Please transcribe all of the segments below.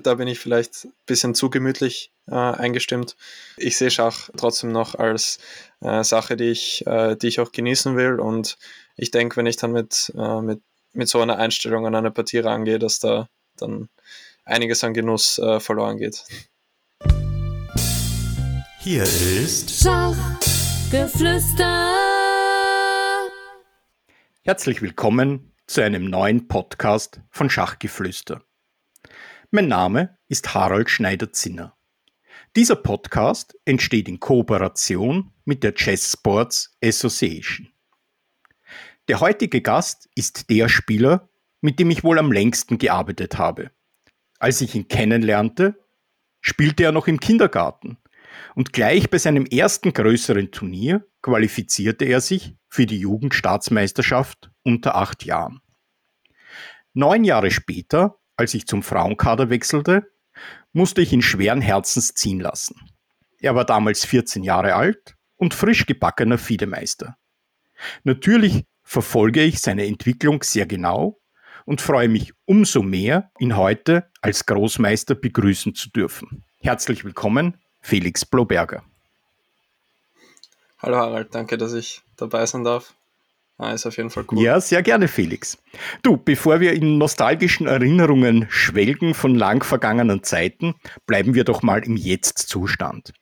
da bin ich vielleicht ein bisschen zu gemütlich äh, eingestimmt. Ich sehe Schach trotzdem noch als äh, Sache, die ich, äh, die ich auch genießen will. Und ich denke, wenn ich dann mit, äh, mit, mit so einer Einstellung an eine Partie rangehe, dass da dann einiges an Genuss äh, verloren geht. Hier ist Schachgeflüster. Herzlich willkommen zu einem neuen Podcast von Schachgeflüster. Mein Name ist Harald Schneider-Zinner. Dieser Podcast entsteht in Kooperation mit der Chess Sports Association. Der heutige Gast ist der Spieler, mit dem ich wohl am längsten gearbeitet habe. Als ich ihn kennenlernte, spielte er noch im Kindergarten und gleich bei seinem ersten größeren Turnier qualifizierte er sich für die Jugendstaatsmeisterschaft unter acht Jahren. Neun Jahre später, als ich zum Frauenkader wechselte, musste ich ihn schweren Herzens ziehen lassen. Er war damals 14 Jahre alt und frisch gebackener Fiedemeister. Natürlich verfolge ich seine Entwicklung sehr genau und freue mich umso mehr, ihn heute als Großmeister begrüßen zu dürfen. Herzlich willkommen, Felix Bloberger. Hallo Harald, danke, dass ich dabei sein darf. Ah, ist auf jeden Fall cool. Ja, sehr gerne, Felix. Du, bevor wir in nostalgischen Erinnerungen schwelgen von lang vergangenen Zeiten, bleiben wir doch mal im Jetzt-Zustand.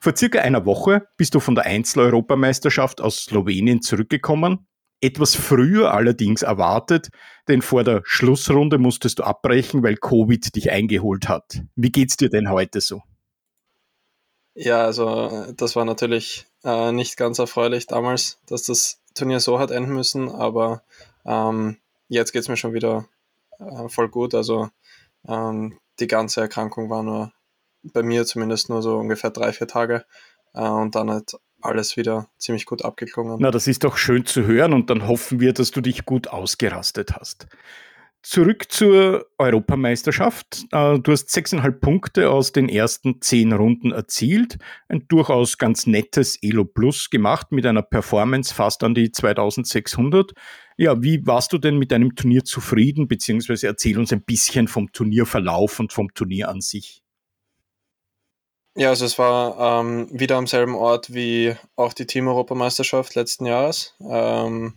Vor circa einer Woche bist du von der Einzel-Europameisterschaft aus Slowenien zurückgekommen. Etwas früher allerdings erwartet, denn vor der Schlussrunde musstest du abbrechen, weil Covid dich eingeholt hat. Wie geht's dir denn heute so? Ja, also das war natürlich äh, nicht ganz erfreulich damals, dass das Turnier so hat enden müssen, aber ähm, jetzt geht es mir schon wieder äh, voll gut. Also ähm, die ganze Erkrankung war nur bei mir zumindest nur so ungefähr drei, vier Tage äh, und dann hat alles wieder ziemlich gut abgeklungen. Na, das ist doch schön zu hören und dann hoffen wir, dass du dich gut ausgerastet hast. Zurück zur Europameisterschaft. Äh, du hast sechseinhalb Punkte aus den ersten zehn Runden erzielt. Ein durchaus ganz nettes Elo Plus gemacht mit einer Performance fast an die 2600. Ja, wie warst du denn mit deinem Turnier zufrieden? Beziehungsweise erzähl uns ein bisschen vom Turnierverlauf und vom Turnier an sich. Ja, also es war ähm, wieder am selben Ort wie auch die Team-Europameisterschaft letzten Jahres. Ähm,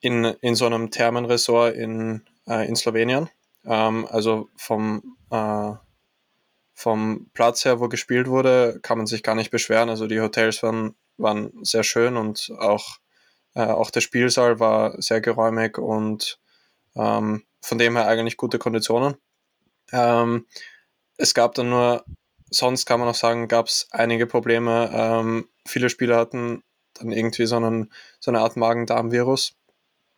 in, in so einem Thermenresort in äh, in Slowenien. Ähm, also vom, äh, vom Platz her, wo gespielt wurde, kann man sich gar nicht beschweren. Also die Hotels waren, waren sehr schön und auch, äh, auch der Spielsaal war sehr geräumig und ähm, von dem her eigentlich gute Konditionen. Ähm, es gab dann nur, sonst kann man auch sagen, gab es einige Probleme. Ähm, viele Spieler hatten dann irgendwie so, einen, so eine Art Magen-Darm-Virus,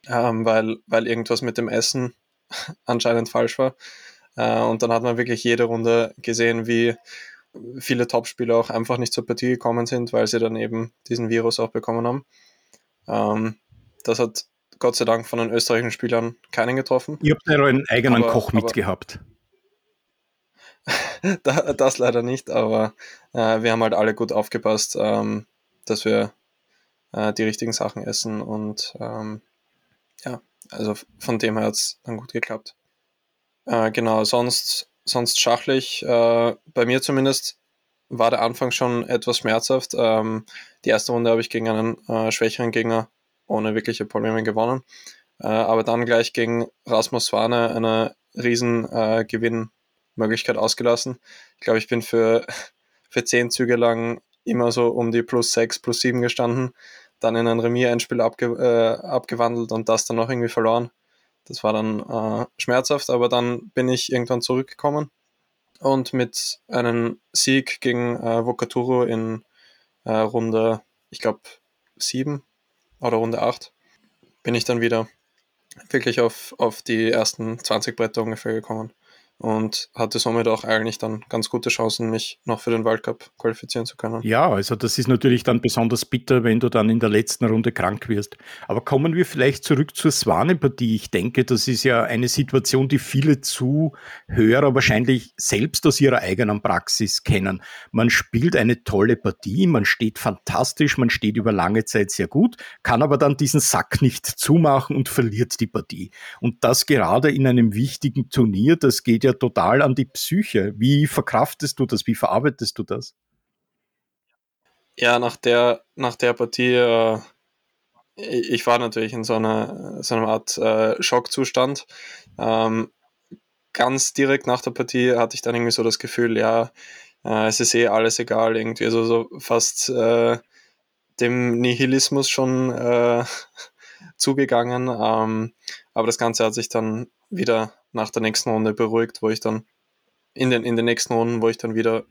ähm, weil, weil irgendwas mit dem Essen anscheinend falsch war. Äh, und dann hat man wirklich jede Runde gesehen, wie viele Topspieler auch einfach nicht zur Partie gekommen sind, weil sie dann eben diesen Virus auch bekommen haben. Ähm, das hat Gott sei Dank von den österreichischen Spielern keinen getroffen. Ihr habt ja euren eigenen aber, Koch mitgehabt. das leider nicht, aber äh, wir haben halt alle gut aufgepasst, ähm, dass wir äh, die richtigen Sachen essen und ähm, ja, also von dem her hat es dann gut geklappt. Äh, genau, sonst, sonst schachlich, äh, bei mir zumindest, war der Anfang schon etwas schmerzhaft. Ähm, die erste Runde habe ich gegen einen äh, schwächeren Gegner ohne wirkliche Probleme gewonnen. Äh, aber dann gleich gegen Rasmus Swane eine riesen äh, Gewinnmöglichkeit ausgelassen. Ich glaube, ich bin für, für zehn Züge lang immer so um die plus sechs, plus sieben gestanden dann in ein Remis-Endspiel abge äh, abgewandelt und das dann noch irgendwie verloren. Das war dann äh, schmerzhaft, aber dann bin ich irgendwann zurückgekommen und mit einem Sieg gegen äh, Vokaturo in äh, Runde, ich glaube, sieben oder Runde acht, bin ich dann wieder wirklich auf, auf die ersten 20 Bretter ungefähr gekommen und hatte somit auch eigentlich dann ganz gute Chancen, mich noch für den Weltcup qualifizieren zu können. Ja, also das ist natürlich dann besonders bitter, wenn du dann in der letzten Runde krank wirst. Aber kommen wir vielleicht zurück zur Swane-Partie. Ich denke, das ist ja eine Situation, die viele Zuhörer wahrscheinlich selbst aus ihrer eigenen Praxis kennen. Man spielt eine tolle Partie, man steht fantastisch, man steht über lange Zeit sehr gut, kann aber dann diesen Sack nicht zumachen und verliert die Partie. Und das gerade in einem wichtigen Turnier, das geht ja ja total an die Psyche. Wie verkraftest du das? Wie verarbeitest du das? Ja, nach der, nach der Partie, äh, ich war natürlich in so einer, so einer Art äh, Schockzustand. Ähm, ganz direkt nach der Partie hatte ich dann irgendwie so das Gefühl, ja, äh, es ist eh alles egal, irgendwie, also so fast äh, dem Nihilismus schon äh, zugegangen. Ähm, aber das Ganze hat sich dann wieder nach der nächsten Runde beruhigt, wo ich dann in den, in den nächsten Runden, wo ich dann wieder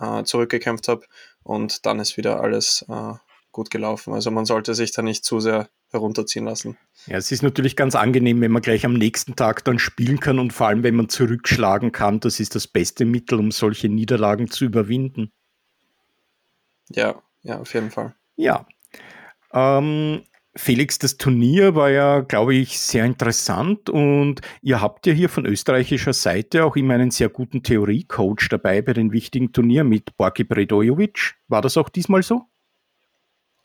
äh, zurückgekämpft habe und dann ist wieder alles äh, gut gelaufen. Also man sollte sich da nicht zu sehr herunterziehen lassen. Ja, es ist natürlich ganz angenehm, wenn man gleich am nächsten Tag dann spielen kann und vor allem, wenn man zurückschlagen kann, das ist das beste Mittel, um solche Niederlagen zu überwinden. Ja, ja, auf jeden Fall. Ja. Ähm, Felix, das Turnier war ja, glaube ich, sehr interessant und ihr habt ja hier von österreichischer Seite auch immer einen sehr guten Theoriecoach dabei bei den wichtigen Turnieren mit Borki Bredojovic. War das auch diesmal so?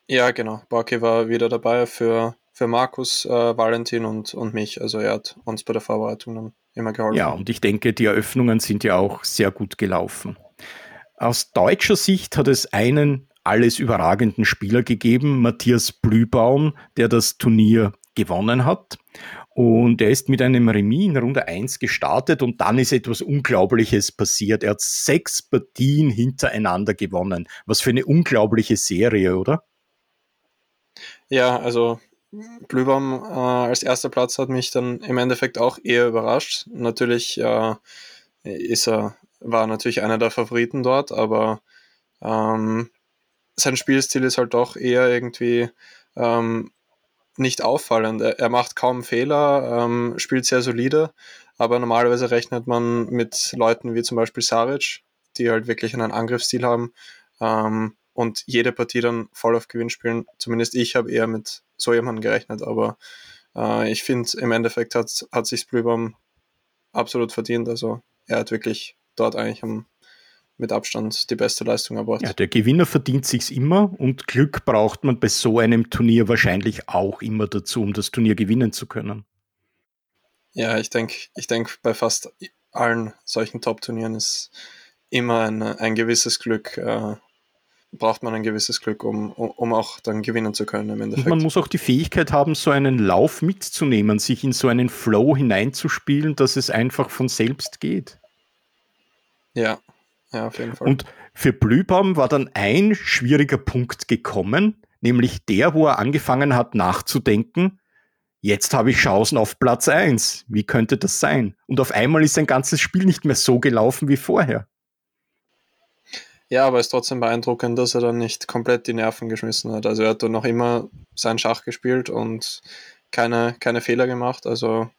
Ja, genau. Borki war wieder dabei für, für Markus, äh, Valentin und, und mich. Also er hat uns bei der Vorbereitung dann immer geholfen. Ja, und ich denke, die Eröffnungen sind ja auch sehr gut gelaufen. Aus deutscher Sicht hat es einen alles überragenden Spieler gegeben, Matthias Blübaum, der das Turnier gewonnen hat. Und er ist mit einem Remis in Runde 1 gestartet und dann ist etwas Unglaubliches passiert. Er hat sechs Partien hintereinander gewonnen. Was für eine unglaubliche Serie, oder? Ja, also Blübaum äh, als erster Platz hat mich dann im Endeffekt auch eher überrascht. Natürlich äh, ist er, war natürlich einer der Favoriten dort, aber ähm, sein Spielstil ist halt doch eher irgendwie ähm, nicht auffallend. Er, er, macht kaum Fehler, ähm, spielt sehr solide, aber normalerweise rechnet man mit Leuten wie zum Beispiel Saric, die halt wirklich einen Angriffsstil haben ähm, und jede Partie dann voll auf Gewinn spielen. Zumindest ich habe eher mit so jemandem gerechnet, aber äh, ich finde, im Endeffekt hat, hat sich Blübaum absolut verdient. Also er hat wirklich dort eigentlich am mit Abstand die beste Leistung erbracht. Ja, der Gewinner verdient sich's immer und Glück braucht man bei so einem Turnier wahrscheinlich auch immer dazu, um das Turnier gewinnen zu können. Ja, ich denke, ich denke, bei fast allen solchen Top-Turnieren ist immer ein, ein gewisses Glück, äh, braucht man ein gewisses Glück, um, um auch dann gewinnen zu können im Endeffekt. Und man muss auch die Fähigkeit haben, so einen Lauf mitzunehmen, sich in so einen Flow hineinzuspielen, dass es einfach von selbst geht. Ja, ja, auf jeden Fall. Und für Blühbaum war dann ein schwieriger Punkt gekommen, nämlich der, wo er angefangen hat nachzudenken, jetzt habe ich Chancen auf Platz 1. Wie könnte das sein? Und auf einmal ist sein ganzes Spiel nicht mehr so gelaufen wie vorher. Ja, aber es ist trotzdem beeindruckend, dass er dann nicht komplett die Nerven geschmissen hat. Also er hat dann noch immer seinen Schach gespielt und keine, keine Fehler gemacht. Also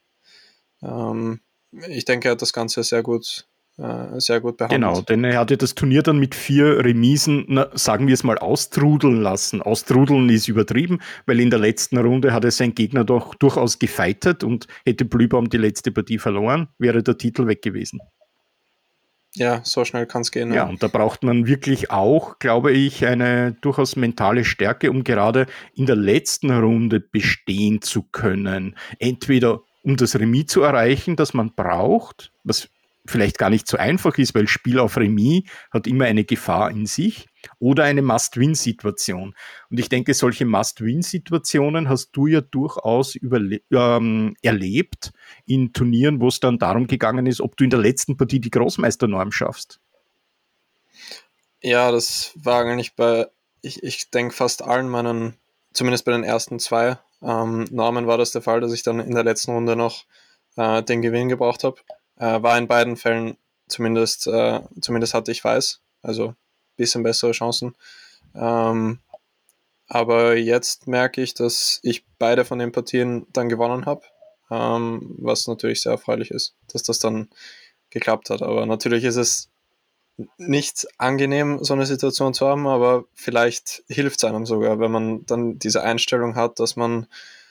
ähm, ich denke, er hat das Ganze sehr gut äh, sehr gut behandelt. Genau, denn er hatte das Turnier dann mit vier Remisen, na, sagen wir es mal, austrudeln lassen. Austrudeln ist übertrieben, weil in der letzten Runde hat er seinen Gegner doch durchaus gefeitet und hätte Blühbaum die letzte Partie verloren, wäre der Titel weg gewesen. Ja, so schnell kann es gehen. Ja. ja, und da braucht man wirklich auch, glaube ich, eine durchaus mentale Stärke, um gerade in der letzten Runde bestehen zu können. Entweder um das Remis zu erreichen, das man braucht, was vielleicht gar nicht so einfach ist, weil Spiel auf Remis hat immer eine Gefahr in sich oder eine Must-Win-Situation. Und ich denke, solche Must-Win-Situationen hast du ja durchaus ähm, erlebt in Turnieren, wo es dann darum gegangen ist, ob du in der letzten Partie die Großmeisternorm schaffst. Ja, das war eigentlich bei, ich, ich denke, fast allen meinen, zumindest bei den ersten zwei ähm, Normen war das der Fall, dass ich dann in der letzten Runde noch äh, den Gewinn gebraucht habe. Äh, war in beiden Fällen zumindest, äh, zumindest hatte ich weiß, also ein bisschen bessere Chancen. Ähm, aber jetzt merke ich, dass ich beide von den Partien dann gewonnen habe, ähm, was natürlich sehr erfreulich ist, dass das dann geklappt hat. Aber natürlich ist es nicht angenehm, so eine Situation zu haben, aber vielleicht hilft es einem sogar, wenn man dann diese Einstellung hat, dass man,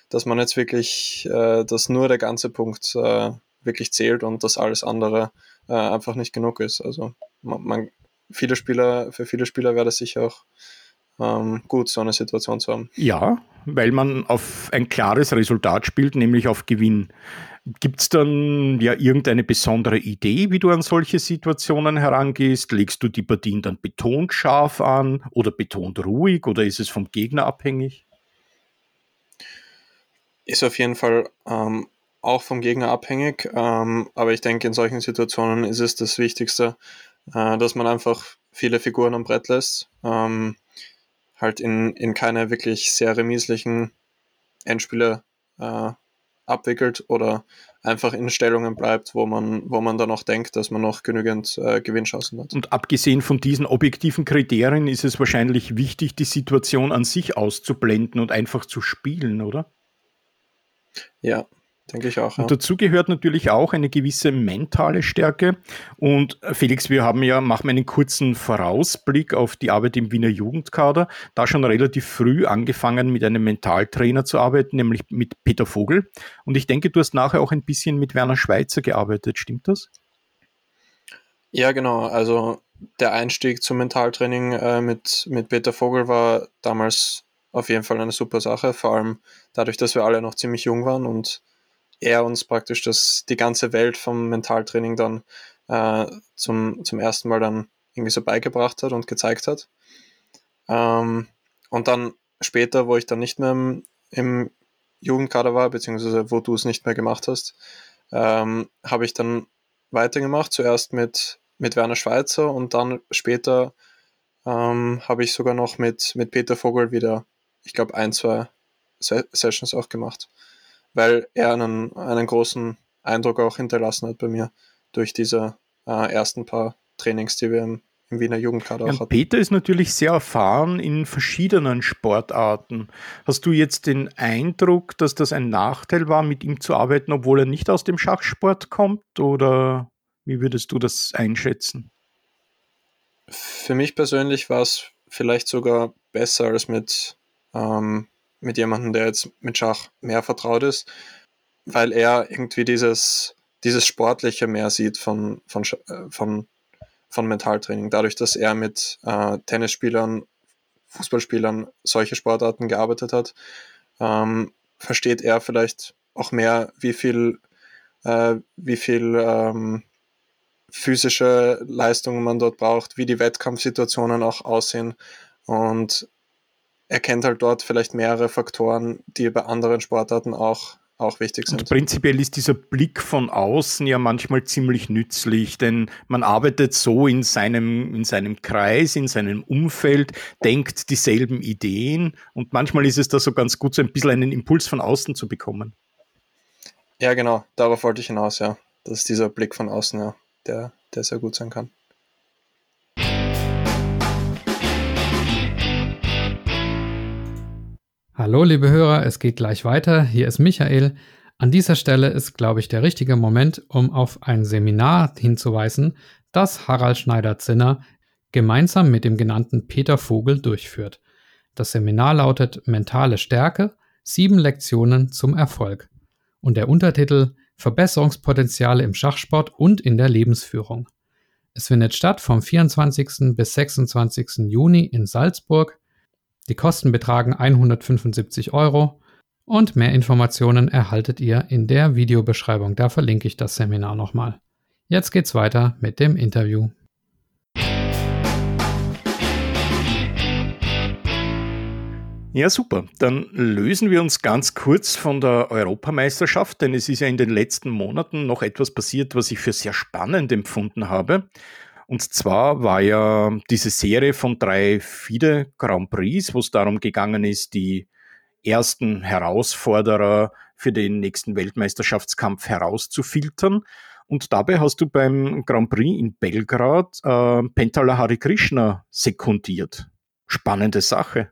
dass man jetzt wirklich, äh, dass nur der ganze Punkt äh, wirklich zählt und dass alles andere äh, einfach nicht genug ist. Also man, man, viele Spieler, für viele Spieler wäre das sicher auch ähm, gut, so eine Situation zu haben. Ja, weil man auf ein klares Resultat spielt, nämlich auf Gewinn. Gibt es dann ja irgendeine besondere Idee, wie du an solche Situationen herangehst? Legst du die Partien dann betont scharf an oder betont ruhig oder ist es vom Gegner abhängig? Ist auf jeden Fall ähm, auch vom Gegner abhängig, ähm, aber ich denke, in solchen Situationen ist es das Wichtigste, äh, dass man einfach viele Figuren am Brett lässt, ähm, halt in, in keine wirklich sehr remisslichen Endspiele äh, abwickelt oder einfach in Stellungen bleibt, wo man, wo man dann auch denkt, dass man noch genügend äh, Gewinnchancen hat. Und abgesehen von diesen objektiven Kriterien ist es wahrscheinlich wichtig, die Situation an sich auszublenden und einfach zu spielen, oder? Ja, Denke ich auch. Ja. Und dazu gehört natürlich auch eine gewisse mentale Stärke. Und äh, Felix, wir haben ja, machen einen kurzen Vorausblick auf die Arbeit im Wiener Jugendkader. Da schon relativ früh angefangen, mit einem Mentaltrainer zu arbeiten, nämlich mit Peter Vogel. Und ich denke, du hast nachher auch ein bisschen mit Werner Schweizer gearbeitet. Stimmt das? Ja, genau. Also der Einstieg zum Mentaltraining äh, mit, mit Peter Vogel war damals auf jeden Fall eine super Sache, vor allem dadurch, dass wir alle noch ziemlich jung waren und er uns praktisch das, die ganze Welt vom Mentaltraining dann äh, zum, zum ersten Mal dann irgendwie so beigebracht hat und gezeigt hat. Ähm, und dann später, wo ich dann nicht mehr im, im Jugendkader war, beziehungsweise wo du es nicht mehr gemacht hast, ähm, habe ich dann weitergemacht, zuerst mit, mit Werner Schweizer und dann später ähm, habe ich sogar noch mit, mit Peter Vogel wieder, ich glaube, ein, zwei Sessions auch gemacht weil er einen, einen großen Eindruck auch hinterlassen hat bei mir durch diese äh, ersten paar Trainings, die wir im, im Wiener Jugendkader auch hatten. Peter ist natürlich sehr erfahren in verschiedenen Sportarten. Hast du jetzt den Eindruck, dass das ein Nachteil war, mit ihm zu arbeiten, obwohl er nicht aus dem Schachsport kommt? Oder wie würdest du das einschätzen? Für mich persönlich war es vielleicht sogar besser als mit ähm, mit jemandem, der jetzt mit Schach mehr vertraut ist, weil er irgendwie dieses, dieses Sportliche mehr sieht von, von, äh, von, von Mentaltraining. Dadurch, dass er mit äh, Tennisspielern, Fußballspielern solche Sportarten gearbeitet hat, ähm, versteht er vielleicht auch mehr, wie viel, äh, wie viel ähm, physische Leistungen man dort braucht, wie die Wettkampfsituationen auch aussehen. Und er kennt halt dort vielleicht mehrere Faktoren, die bei anderen Sportarten auch, auch wichtig sind. Und prinzipiell ist dieser Blick von außen ja manchmal ziemlich nützlich, denn man arbeitet so in seinem, in seinem Kreis, in seinem Umfeld, denkt dieselben Ideen und manchmal ist es da so ganz gut, so ein bisschen einen Impuls von außen zu bekommen. Ja, genau, darauf wollte ich hinaus, ja. Das ist dieser Blick von außen, ja, der, der sehr gut sein kann. Hallo liebe Hörer, es geht gleich weiter. Hier ist Michael. An dieser Stelle ist, glaube ich, der richtige Moment, um auf ein Seminar hinzuweisen, das Harald Schneider-Zinner gemeinsam mit dem genannten Peter Vogel durchführt. Das Seminar lautet Mentale Stärke, sieben Lektionen zum Erfolg. Und der Untertitel Verbesserungspotenziale im Schachsport und in der Lebensführung. Es findet statt vom 24. bis 26. Juni in Salzburg die Kosten betragen 175 Euro und mehr Informationen erhaltet ihr in der Videobeschreibung. Da verlinke ich das Seminar nochmal. Jetzt geht's weiter mit dem Interview. Ja, super. Dann lösen wir uns ganz kurz von der Europameisterschaft, denn es ist ja in den letzten Monaten noch etwas passiert, was ich für sehr spannend empfunden habe. Und zwar war ja diese Serie von drei FIDE Grand Prix, wo es darum gegangen ist, die ersten Herausforderer für den nächsten Weltmeisterschaftskampf herauszufiltern. Und dabei hast du beim Grand Prix in Belgrad äh, Pentala Hari Krishna sekundiert. Spannende Sache.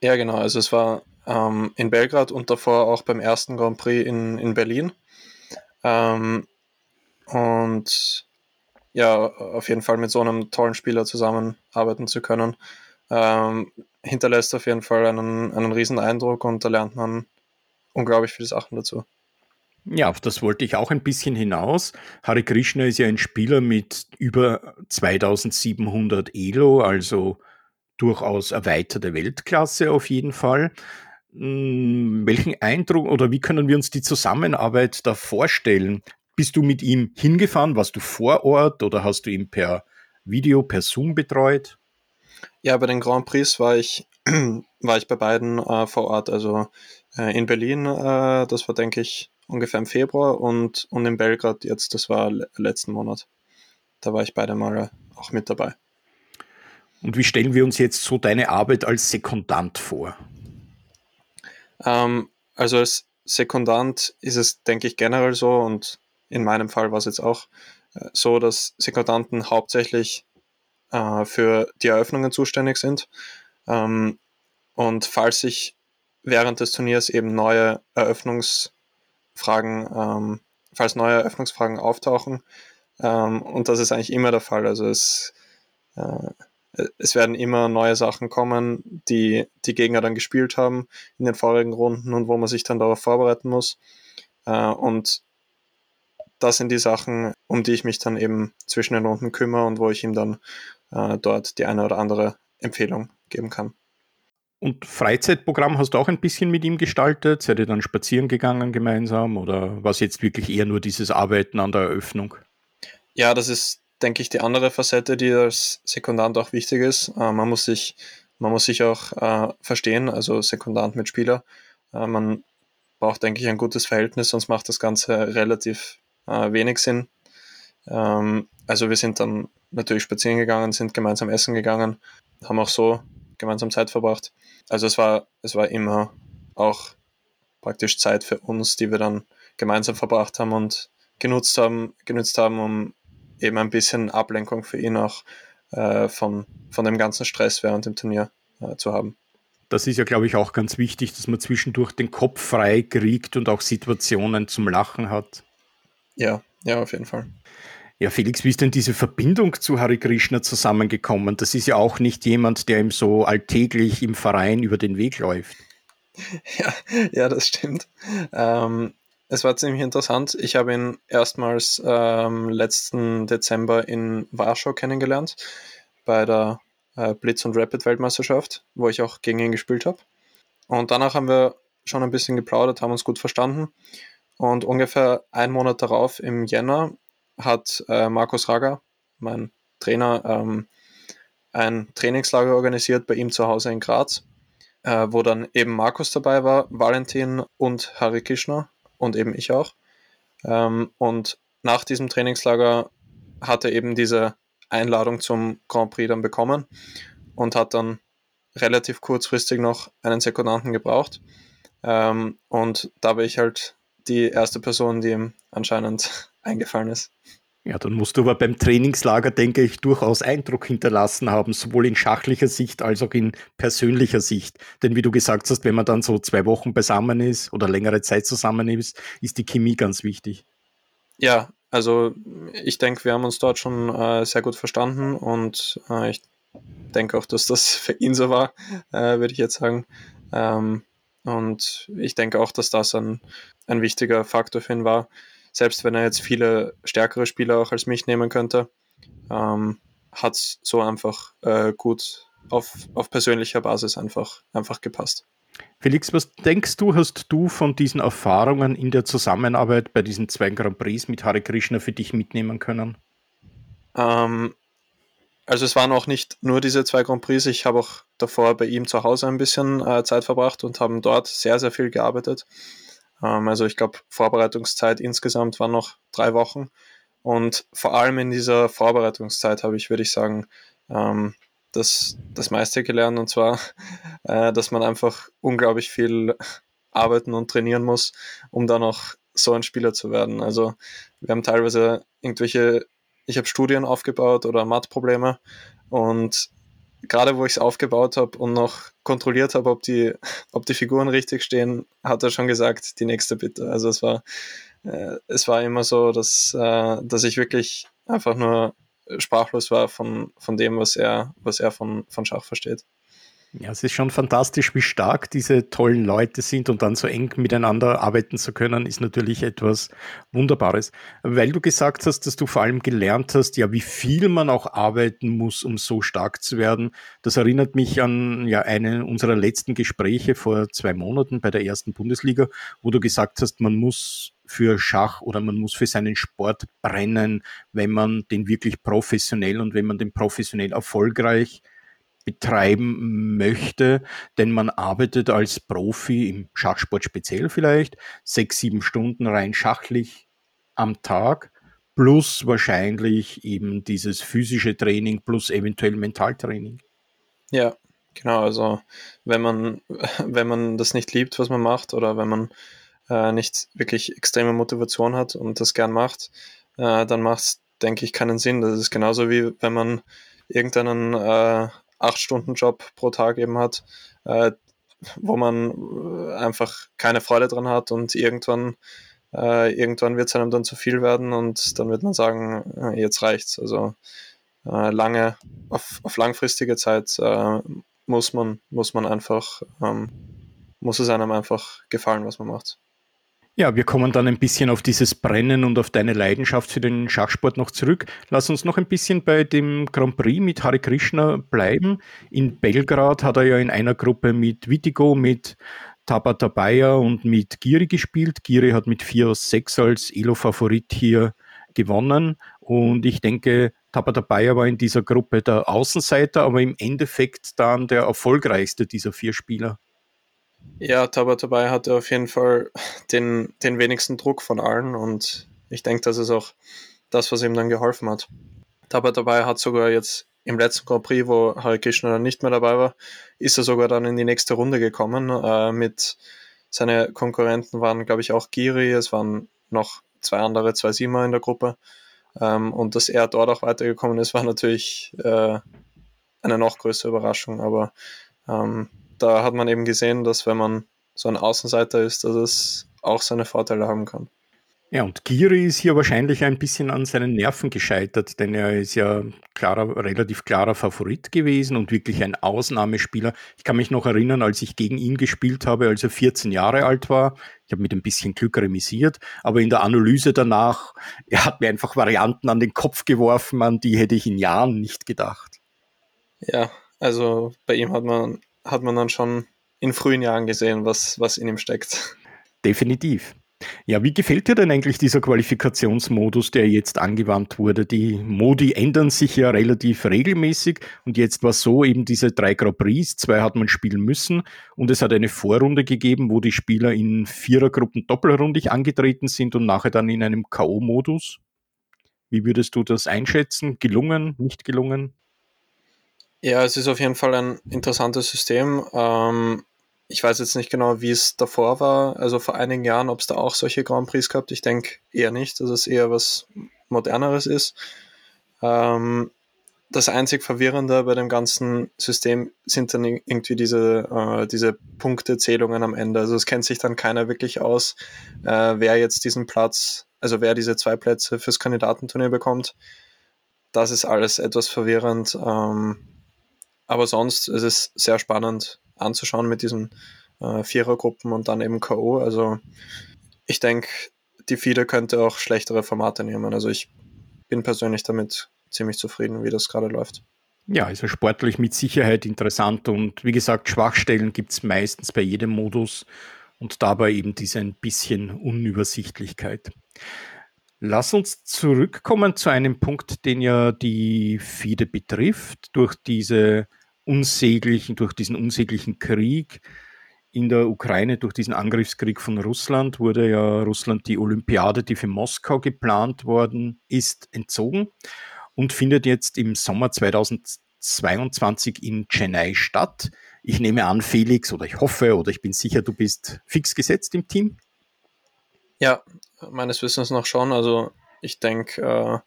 Ja, genau. Also es war ähm, in Belgrad und davor auch beim ersten Grand Prix in, in Berlin. Ähm, und ja, auf jeden Fall mit so einem tollen Spieler zusammenarbeiten zu können, ähm, hinterlässt auf jeden Fall einen, einen riesen Eindruck und da lernt man unglaublich viele Sachen dazu. Ja, auf das wollte ich auch ein bisschen hinaus. Hari Krishna ist ja ein Spieler mit über 2700 Elo, also durchaus erweiterte Weltklasse auf jeden Fall. Hm, welchen Eindruck oder wie können wir uns die Zusammenarbeit da vorstellen? Bist du mit ihm hingefahren? Warst du vor Ort oder hast du ihn per Video, per Zoom betreut? Ja, bei den Grand Prix war ich, war ich bei beiden äh, vor Ort. Also äh, in Berlin, äh, das war, denke ich, ungefähr im Februar und, und in Belgrad jetzt, das war letzten Monat. Da war ich beide Male auch mit dabei. Und wie stellen wir uns jetzt so deine Arbeit als Sekundant vor? Ähm, also als Sekundant ist es, denke ich, generell so und in meinem Fall war es jetzt auch äh, so, dass Sekundanten hauptsächlich äh, für die Eröffnungen zuständig sind. Ähm, und falls sich während des Turniers eben neue Eröffnungsfragen, ähm, falls neue Eröffnungsfragen auftauchen, ähm, und das ist eigentlich immer der Fall. Also es, äh, es werden immer neue Sachen kommen, die die Gegner dann gespielt haben in den vorigen Runden und wo man sich dann darauf vorbereiten muss. Äh, und das sind die Sachen, um die ich mich dann eben zwischen den Runden kümmere und wo ich ihm dann äh, dort die eine oder andere Empfehlung geben kann. Und Freizeitprogramm hast du auch ein bisschen mit ihm gestaltet? Seid ihr dann spazieren gegangen gemeinsam oder war es jetzt wirklich eher nur dieses Arbeiten an der Eröffnung? Ja, das ist, denke ich, die andere Facette, die als Sekundant auch wichtig ist. Äh, man, muss sich, man muss sich auch äh, verstehen, also Sekundant mit Spieler. Äh, man braucht, denke ich, ein gutes Verhältnis, sonst macht das Ganze relativ äh, wenig Sinn. Ähm, also wir sind dann natürlich spazieren gegangen, sind gemeinsam essen gegangen, haben auch so gemeinsam Zeit verbracht. Also es war, es war immer auch praktisch Zeit für uns, die wir dann gemeinsam verbracht haben und genutzt haben, genutzt haben, um eben ein bisschen Ablenkung für ihn auch äh, von, von dem ganzen Stress während dem Turnier äh, zu haben. Das ist ja, glaube ich, auch ganz wichtig, dass man zwischendurch den Kopf frei kriegt und auch Situationen zum Lachen hat. Ja, ja, auf jeden Fall. Ja, Felix, wie ist denn diese Verbindung zu Hari Krishna zusammengekommen? Das ist ja auch nicht jemand, der ihm so alltäglich im Verein über den Weg läuft. Ja, ja das stimmt. Ähm, es war ziemlich interessant. Ich habe ihn erstmals ähm, letzten Dezember in Warschau kennengelernt, bei der äh, Blitz- und Rapid-Weltmeisterschaft, wo ich auch gegen ihn gespielt habe. Und danach haben wir schon ein bisschen geplaudert, haben uns gut verstanden. Und ungefähr einen Monat darauf, im Jänner, hat äh, Markus Rager, mein Trainer, ähm, ein Trainingslager organisiert bei ihm zu Hause in Graz, äh, wo dann eben Markus dabei war, Valentin und Hari Krishna und eben ich auch. Ähm, und nach diesem Trainingslager hat er eben diese Einladung zum Grand Prix dann bekommen und hat dann relativ kurzfristig noch einen Sekundanten gebraucht. Ähm, und da bin ich halt die erste Person, die ihm anscheinend eingefallen ist. Ja, dann musst du aber beim Trainingslager, denke ich, durchaus Eindruck hinterlassen haben, sowohl in schachlicher Sicht als auch in persönlicher Sicht. Denn wie du gesagt hast, wenn man dann so zwei Wochen beisammen ist oder längere Zeit zusammen ist, ist die Chemie ganz wichtig. Ja, also ich denke, wir haben uns dort schon äh, sehr gut verstanden und äh, ich denke auch, dass das für ihn so war, äh, würde ich jetzt sagen. Ähm, und ich denke auch, dass das ein, ein wichtiger Faktor für ihn war selbst wenn er jetzt viele stärkere Spieler auch als mich nehmen könnte, ähm, hat es so einfach äh, gut auf, auf persönlicher Basis einfach, einfach gepasst. Felix, was denkst du, hast du von diesen Erfahrungen in der Zusammenarbeit bei diesen zwei Grand Prix mit Hare Krishna für dich mitnehmen können? Ähm, also es waren auch nicht nur diese zwei Grand Prix, ich habe auch davor bei ihm zu Hause ein bisschen äh, Zeit verbracht und haben dort sehr, sehr viel gearbeitet. Ähm, also ich glaube, Vorbereitungszeit insgesamt waren noch drei Wochen. Und vor allem in dieser Vorbereitungszeit habe ich, würde ich sagen, ähm, das, das meiste gelernt. Und zwar, äh, dass man einfach unglaublich viel arbeiten und trainieren muss, um dann auch so ein Spieler zu werden. Also wir haben teilweise irgendwelche, ich habe Studien aufgebaut oder Mathprobleme und gerade wo ich es aufgebaut habe und noch kontrolliert habe, ob die, ob die Figuren richtig stehen, hat er schon gesagt, die nächste bitte. Also es war, äh, es war immer so, dass, äh, dass ich wirklich einfach nur sprachlos war von, von dem, was er, was er von, von Schach versteht. Ja, es ist schon fantastisch, wie stark diese tollen Leute sind und dann so eng miteinander arbeiten zu können, ist natürlich etwas Wunderbares. Weil du gesagt hast, dass du vor allem gelernt hast, ja, wie viel man auch arbeiten muss, um so stark zu werden. Das erinnert mich an ja eine unserer letzten Gespräche vor zwei Monaten bei der ersten Bundesliga, wo du gesagt hast, man muss für Schach oder man muss für seinen Sport brennen, wenn man den wirklich professionell und wenn man den professionell erfolgreich betreiben möchte, denn man arbeitet als Profi im Schachsport speziell vielleicht sechs, sieben Stunden rein schachlich am Tag plus wahrscheinlich eben dieses physische Training plus eventuell Mentaltraining. Ja, genau. Also wenn man, wenn man das nicht liebt, was man macht, oder wenn man äh, nicht wirklich extreme Motivation hat und das gern macht, äh, dann macht es, denke ich, keinen Sinn. Das ist genauso wie wenn man irgendeinen äh, 8-Stunden-Job pro Tag eben hat, äh, wo man äh, einfach keine Freude dran hat und irgendwann, äh, irgendwann wird es einem dann zu viel werden und dann wird man sagen, äh, jetzt reicht's. Also äh, lange, auf, auf langfristige Zeit äh, muss man, muss man einfach, ähm, muss es einem einfach gefallen, was man macht. Ja, wir kommen dann ein bisschen auf dieses Brennen und auf deine Leidenschaft für den Schachsport noch zurück. Lass uns noch ein bisschen bei dem Grand Prix mit Hare Krishna bleiben. In Belgrad hat er ja in einer Gruppe mit Vitigo, mit Tabatabaya und mit Giri gespielt. Giri hat mit 4 aus 6 als Elo-Favorit hier gewonnen. Und ich denke, Tabatabaya war in dieser Gruppe der Außenseiter, aber im Endeffekt dann der erfolgreichste dieser vier Spieler. Ja, Tabatabai hatte auf jeden Fall den, den wenigsten Druck von allen und ich denke, das ist auch das, was ihm dann geholfen hat. Tabatabai hat sogar jetzt im letzten Grand Prix, wo Hare Krishna dann nicht mehr dabei war, ist er sogar dann in die nächste Runde gekommen. Äh, mit seine Konkurrenten waren, glaube ich, auch Giri, es waren noch zwei andere, zwei Siemer in der Gruppe. Ähm, und dass er dort auch weitergekommen ist, war natürlich äh, eine noch größere Überraschung. Aber ähm, da hat man eben gesehen, dass wenn man so ein Außenseiter ist, dass es auch seine Vorteile haben kann. Ja, und Giri ist hier wahrscheinlich ein bisschen an seinen Nerven gescheitert, denn er ist ja klarer, relativ klarer Favorit gewesen und wirklich ein Ausnahmespieler. Ich kann mich noch erinnern, als ich gegen ihn gespielt habe, als er 14 Jahre alt war. Ich habe mit ein bisschen Glück remisiert, aber in der Analyse danach, er hat mir einfach Varianten an den Kopf geworfen, an die hätte ich in Jahren nicht gedacht. Ja, also bei ihm hat man hat man dann schon in frühen Jahren gesehen, was, was in ihm steckt. Definitiv. Ja, wie gefällt dir denn eigentlich dieser Qualifikationsmodus, der jetzt angewandt wurde? Die Modi ändern sich ja relativ regelmäßig und jetzt war so eben diese drei Grand Prix, zwei hat man spielen müssen und es hat eine Vorrunde gegeben, wo die Spieler in Vierergruppen doppelrundig angetreten sind und nachher dann in einem K.O.-Modus. Wie würdest du das einschätzen? Gelungen, nicht gelungen? Ja, es ist auf jeden Fall ein interessantes System. Ähm, ich weiß jetzt nicht genau, wie es davor war, also vor einigen Jahren, ob es da auch solche Grand Prix gab. Ich denke eher nicht, dass es eher was Moderneres ist. Ähm, das einzig Verwirrende bei dem ganzen System sind dann irgendwie diese, äh, diese Punktezählungen am Ende. Also es kennt sich dann keiner wirklich aus, äh, wer jetzt diesen Platz, also wer diese zwei Plätze fürs Kandidatenturnier bekommt. Das ist alles etwas verwirrend. Ähm, aber sonst ist es sehr spannend anzuschauen mit diesen äh, Vierergruppen und dann eben K.O. Also ich denke, die FIDE könnte auch schlechtere Formate nehmen. Also ich bin persönlich damit ziemlich zufrieden, wie das gerade läuft. Ja, also sportlich mit Sicherheit interessant und wie gesagt, Schwachstellen gibt es meistens bei jedem Modus und dabei eben diese ein bisschen Unübersichtlichkeit. Lass uns zurückkommen zu einem Punkt, den ja die FIDE betrifft. Durch diese unsäglichen, durch diesen unsäglichen Krieg in der Ukraine, durch diesen Angriffskrieg von Russland, wurde ja Russland die Olympiade, die für Moskau geplant worden ist, entzogen und findet jetzt im Sommer 2022 in Chennai statt. Ich nehme an, Felix, oder ich hoffe, oder ich bin sicher, du bist fix gesetzt im Team. Ja, meines Wissens noch schon. Also ich denke, äh,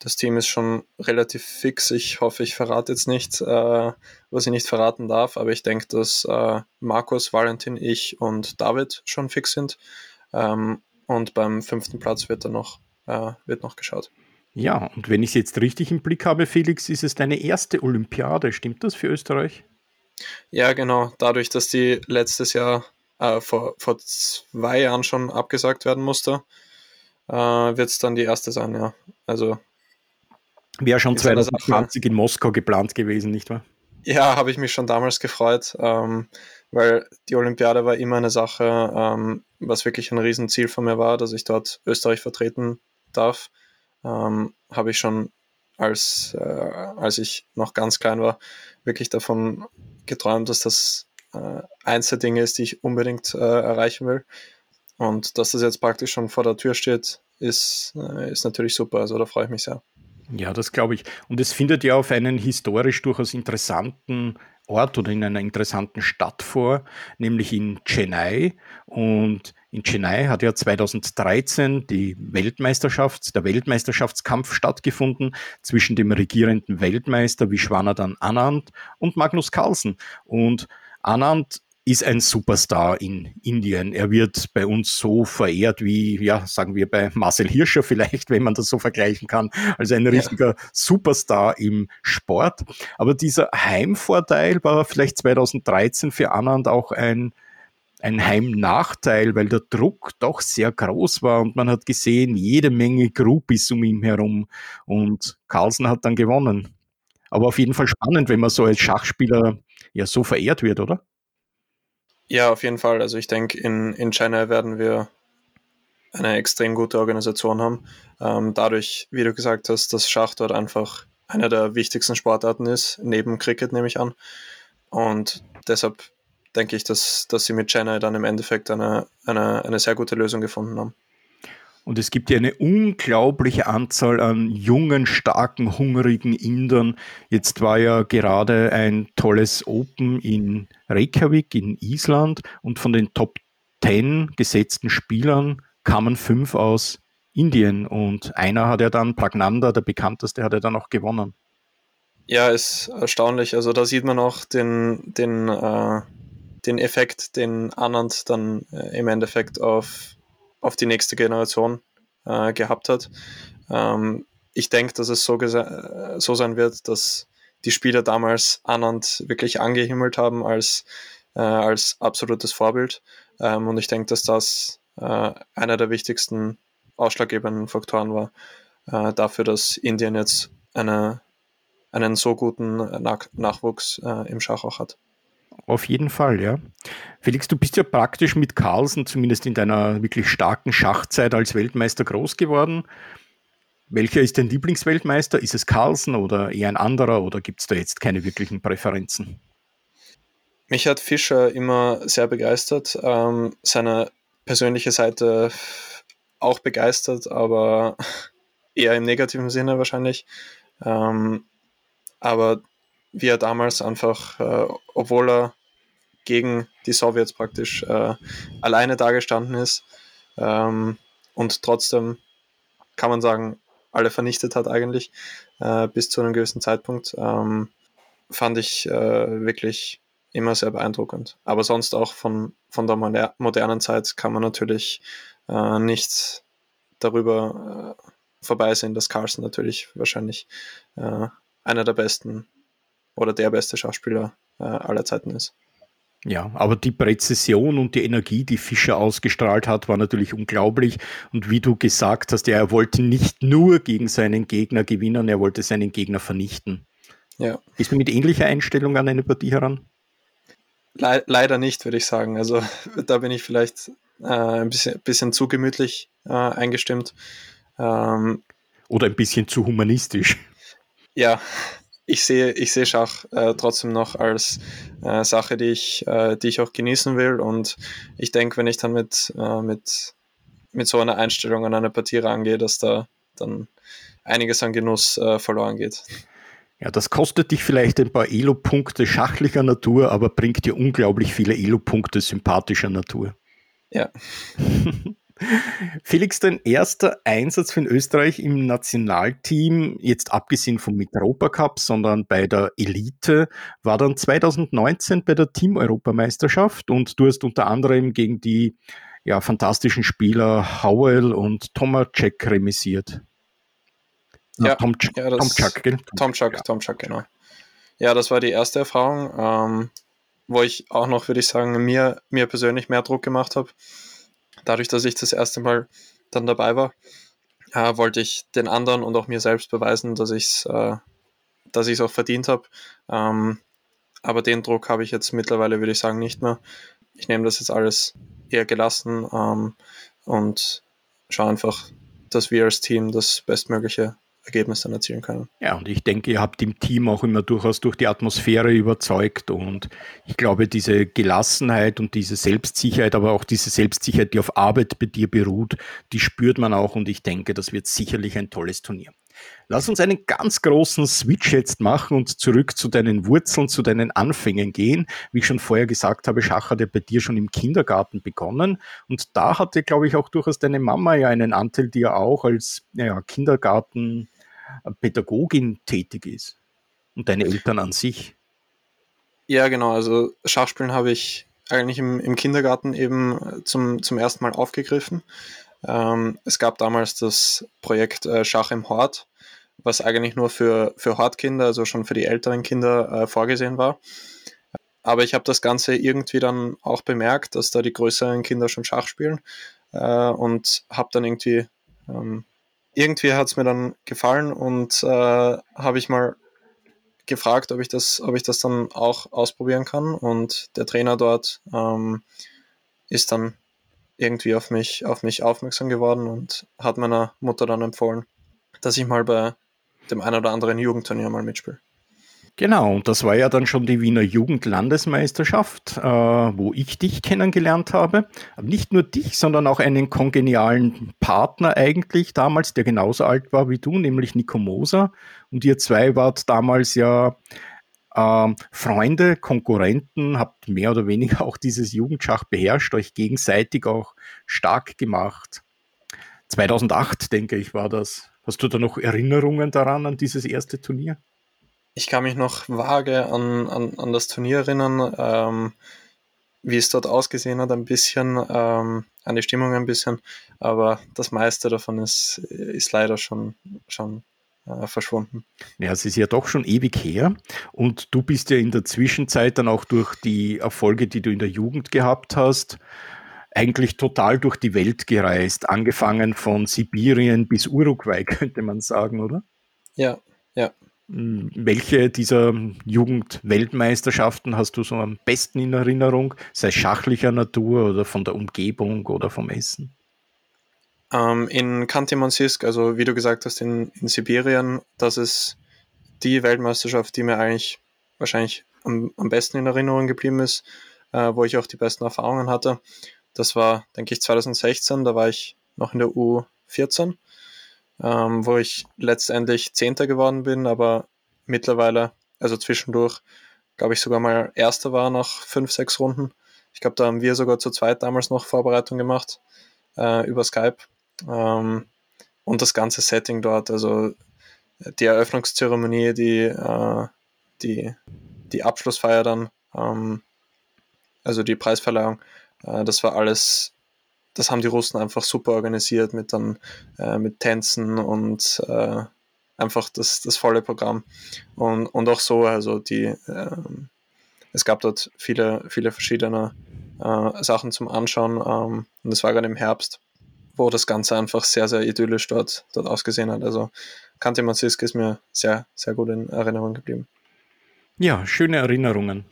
das Team ist schon relativ fix. Ich hoffe, ich verrate jetzt nicht, äh, was ich nicht verraten darf, aber ich denke, dass äh, Markus, Valentin, ich und David schon fix sind. Ähm, und beim fünften Platz wird dann noch, äh, wird noch geschaut. Ja, und wenn ich es jetzt richtig im Blick habe, Felix, ist es deine erste Olympiade. Stimmt das für Österreich? Ja, genau. Dadurch, dass die letztes Jahr, äh, vor, vor zwei Jahren schon abgesagt werden musste, äh, wird es dann die erste sein, ja. Also. Wäre schon 2020 in Moskau geplant gewesen, nicht wahr? Ja, habe ich mich schon damals gefreut, ähm, weil die Olympiade war immer eine Sache, ähm, was wirklich ein Riesenziel von mir war, dass ich dort Österreich vertreten darf. Ähm, habe ich schon als, äh, als ich noch ganz klein war, wirklich davon geträumt, dass das äh, eins der Dinge ist, die ich unbedingt äh, erreichen will. Und dass das jetzt praktisch schon vor der Tür steht, ist, äh, ist natürlich super. Also da freue ich mich sehr. Ja, das glaube ich. Und es findet ja auf einen historisch durchaus interessanten Ort oder in einer interessanten Stadt vor, nämlich in Chennai. Und in Chennai hat ja 2013 die Weltmeisterschaft, der Weltmeisterschaftskampf stattgefunden zwischen dem regierenden Weltmeister Vishwanadan Anand und Magnus Carlsen. Und Anand ist ein Superstar in Indien. Er wird bei uns so verehrt wie, ja, sagen wir bei Marcel Hirscher vielleicht, wenn man das so vergleichen kann, als ein richtiger ja. Superstar im Sport. Aber dieser Heimvorteil war vielleicht 2013 für Anand auch ein, ein Heimnachteil, weil der Druck doch sehr groß war und man hat gesehen, jede Menge Groupies um ihn herum und Carlsen hat dann gewonnen. Aber auf jeden Fall spannend, wenn man so als Schachspieler ja so verehrt wird, oder? Ja, auf jeden Fall. Also ich denke, in, in China werden wir eine extrem gute Organisation haben. Ähm, dadurch, wie du gesagt hast, dass Schach dort einfach einer der wichtigsten Sportarten ist, neben Cricket nehme ich an. Und deshalb denke ich, dass, dass sie mit Chennai dann im Endeffekt eine, eine, eine sehr gute Lösung gefunden haben. Und es gibt ja eine unglaubliche Anzahl an jungen, starken, hungrigen Indern. Jetzt war ja gerade ein tolles Open in Reykjavik in Island und von den Top 10 gesetzten Spielern kamen fünf aus Indien und einer hat ja dann, Pragnanda, der bekannteste, hat er dann auch gewonnen. Ja, ist erstaunlich. Also da sieht man auch den, den, äh, den Effekt, den Anand dann äh, im Endeffekt auf auf die nächste Generation äh, gehabt hat. Ähm, ich denke, dass es so, so sein wird, dass die Spieler damals Anand wirklich angehimmelt haben als, äh, als absolutes Vorbild. Ähm, und ich denke, dass das äh, einer der wichtigsten ausschlaggebenden Faktoren war äh, dafür, dass Indien jetzt eine, einen so guten Nach Nachwuchs äh, im Schach auch hat. Auf jeden Fall, ja. Felix, du bist ja praktisch mit Carlsen, zumindest in deiner wirklich starken Schachzeit als Weltmeister groß geworden. Welcher ist dein Lieblingsweltmeister? Ist es Carlsen oder eher ein anderer oder gibt es da jetzt keine wirklichen Präferenzen? Mich hat Fischer immer sehr begeistert. Ähm, seine persönliche Seite auch begeistert, aber eher im negativen Sinne wahrscheinlich. Ähm, aber wie er damals einfach, äh, obwohl er gegen die Sowjets praktisch äh, alleine dagestanden ist ähm, und trotzdem kann man sagen, alle vernichtet hat eigentlich äh, bis zu einem gewissen Zeitpunkt, ähm, fand ich äh, wirklich immer sehr beeindruckend. Aber sonst auch von, von der moder modernen Zeit kann man natürlich äh, nicht darüber äh, vorbeisehen, dass Carlsen natürlich wahrscheinlich einer der besten oder der beste Schauspieler äh, aller Zeiten ist. Ja, aber die Präzision und die Energie, die Fischer ausgestrahlt hat, war natürlich unglaublich. Und wie du gesagt hast, er wollte nicht nur gegen seinen Gegner gewinnen, er wollte seinen Gegner vernichten. Ja. Ist man mit ähnlicher Einstellung an eine Partie heran? Le leider nicht, würde ich sagen. Also da bin ich vielleicht äh, ein bisschen, bisschen zu gemütlich äh, eingestimmt. Ähm, Oder ein bisschen zu humanistisch. Ja, ich sehe, ich sehe Schach äh, trotzdem noch als äh, Sache, die ich, äh, die ich auch genießen will. Und ich denke, wenn ich dann mit, äh, mit, mit so einer Einstellung an eine Partie rangehe, dass da dann einiges an Genuss äh, verloren geht. Ja, das kostet dich vielleicht ein paar Elo-Punkte schachlicher Natur, aber bringt dir unglaublich viele Elo-Punkte sympathischer Natur. Ja. Felix, dein erster Einsatz für Österreich im Nationalteam, jetzt abgesehen vom Mitropa-Cup, sondern bei der Elite, war dann 2019 bei der Team-Europameisterschaft und du hast unter anderem gegen die ja, fantastischen Spieler Howell und Tomacek remisiert. Ja, Tom, ja, Tom Chuck, gell? Tom Chuck, ja. Tom Chuck, genau. Ja, das war die erste Erfahrung. Ähm, wo ich auch noch, würde ich sagen, mir, mir persönlich mehr Druck gemacht habe. Dadurch, dass ich das erste Mal dann dabei war, äh, wollte ich den anderen und auch mir selbst beweisen, dass ich es äh, dass ich es auch verdient habe. Ähm, aber den Druck habe ich jetzt mittlerweile, würde ich sagen, nicht mehr. Ich nehme das jetzt alles eher gelassen ähm, und schaue einfach, dass wir als Team das bestmögliche Ergebnis dann erzielen können. Ja, und ich denke, ihr habt im Team auch immer durchaus durch die Atmosphäre überzeugt und ich glaube, diese Gelassenheit und diese Selbstsicherheit, aber auch diese Selbstsicherheit, die auf Arbeit bei dir beruht, die spürt man auch und ich denke, das wird sicherlich ein tolles Turnier. Lass uns einen ganz großen Switch jetzt machen und zurück zu deinen Wurzeln, zu deinen Anfängen gehen. Wie ich schon vorher gesagt habe, Schach hat ja bei dir schon im Kindergarten begonnen. Und da hatte, glaube ich, auch durchaus deine Mama ja einen Anteil, die ja auch als ja, Kindergartenpädagogin tätig ist. Und deine Eltern an sich. Ja, genau. Also Schachspielen habe ich eigentlich im, im Kindergarten eben zum, zum ersten Mal aufgegriffen. Ähm, es gab damals das Projekt äh, Schach im Hort, was eigentlich nur für, für Hortkinder, also schon für die älteren Kinder äh, vorgesehen war. Aber ich habe das Ganze irgendwie dann auch bemerkt, dass da die größeren Kinder schon Schach spielen äh, und habe dann irgendwie, ähm, irgendwie hat es mir dann gefallen und äh, habe ich mal gefragt, ob ich das, ob ich das dann auch ausprobieren kann. Und der Trainer dort ähm, ist dann irgendwie auf mich, auf mich aufmerksam geworden und hat meiner Mutter dann empfohlen, dass ich mal bei dem einen oder anderen Jugendturnier mal mitspiele. Genau, und das war ja dann schon die Wiener Jugendlandesmeisterschaft, äh, wo ich dich kennengelernt habe. Nicht nur dich, sondern auch einen kongenialen Partner eigentlich damals, der genauso alt war wie du, nämlich Nico Moser. Und ihr zwei wart damals ja ähm, Freunde, Konkurrenten, habt mehr oder weniger auch dieses Jugendschach beherrscht, euch gegenseitig auch stark gemacht. 2008, denke ich, war das. Hast du da noch Erinnerungen daran, an dieses erste Turnier? Ich kann mich noch vage an, an, an das Turnier erinnern, ähm, wie es dort ausgesehen hat, ein bisschen, ähm, an die Stimmung ein bisschen, aber das meiste davon ist, ist leider schon, schon äh, verschwunden. Ja, es ist ja doch schon ewig her und du bist ja in der Zwischenzeit dann auch durch die Erfolge, die du in der Jugend gehabt hast, eigentlich total durch die Welt gereist, angefangen von Sibirien bis Uruguay, könnte man sagen, oder? Ja, ja. Hm, welche dieser Jugendweltmeisterschaften hast du so am besten in Erinnerung, sei schachlicher Natur oder von der Umgebung oder vom Essen? Ähm, in Kantimansisk, also wie du gesagt hast, in, in Sibirien, das ist die Weltmeisterschaft, die mir eigentlich wahrscheinlich am, am besten in Erinnerung geblieben ist, äh, wo ich auch die besten Erfahrungen hatte. Das war, denke ich, 2016, da war ich noch in der U14, ähm, wo ich letztendlich Zehnter geworden bin, aber mittlerweile, also zwischendurch, glaube ich, sogar mal Erster war nach fünf, sechs Runden. Ich glaube, da haben wir sogar zu zweit damals noch Vorbereitung gemacht äh, über Skype. Ähm, und das ganze Setting dort, also die Eröffnungszeremonie, die, äh, die, die Abschlussfeier dann, ähm, also die Preisverleihung, äh, das war alles, das haben die Russen einfach super organisiert mit dann äh, mit Tänzen und äh, einfach das, das volle Programm. Und, und auch so, also die, ähm, es gab dort viele, viele verschiedene äh, Sachen zum Anschauen ähm, und das war gerade im Herbst, wo das Ganze einfach sehr, sehr idyllisch dort, dort ausgesehen hat. Also Kanti Mansisk ist mir sehr, sehr gut in Erinnerung geblieben. Ja, schöne Erinnerungen.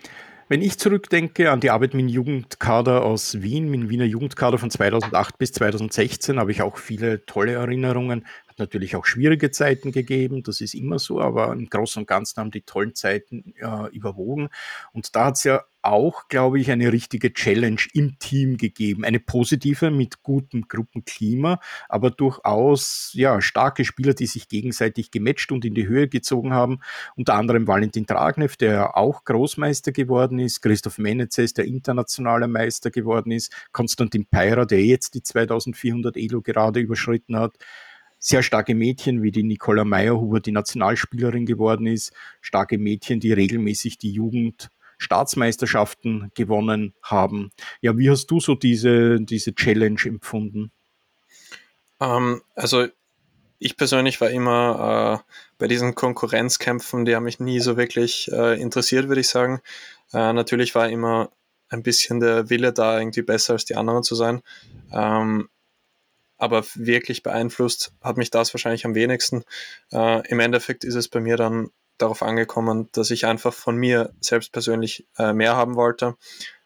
Wenn ich zurückdenke an die Arbeit mit dem Jugendkader aus Wien, mit dem Wiener Jugendkader von 2008 bis 2016, habe ich auch viele tolle Erinnerungen. Natürlich auch schwierige Zeiten gegeben, das ist immer so, aber im Großen und Ganzen haben die tollen Zeiten äh, überwogen. Und da hat es ja auch, glaube ich, eine richtige Challenge im Team gegeben. Eine positive mit gutem Gruppenklima, aber durchaus ja, starke Spieler, die sich gegenseitig gematcht und in die Höhe gezogen haben. Unter anderem Valentin Tragnev, der auch Großmeister geworden ist, Christoph Menezes, der internationaler Meister geworden ist, Konstantin Peirer, der jetzt die 2400 Elo gerade überschritten hat sehr starke Mädchen wie die Nicola Meyerhuber, die Nationalspielerin geworden ist, starke Mädchen, die regelmäßig die Jugend Staatsmeisterschaften gewonnen haben. Ja, wie hast du so diese, diese Challenge empfunden? Ähm, also ich persönlich war immer äh, bei diesen Konkurrenzkämpfen, die haben mich nie so wirklich äh, interessiert, würde ich sagen. Äh, natürlich war immer ein bisschen der Wille da, irgendwie besser als die anderen zu sein. Ähm, aber wirklich beeinflusst hat mich das wahrscheinlich am wenigsten. Äh, Im Endeffekt ist es bei mir dann darauf angekommen, dass ich einfach von mir selbst persönlich äh, mehr haben wollte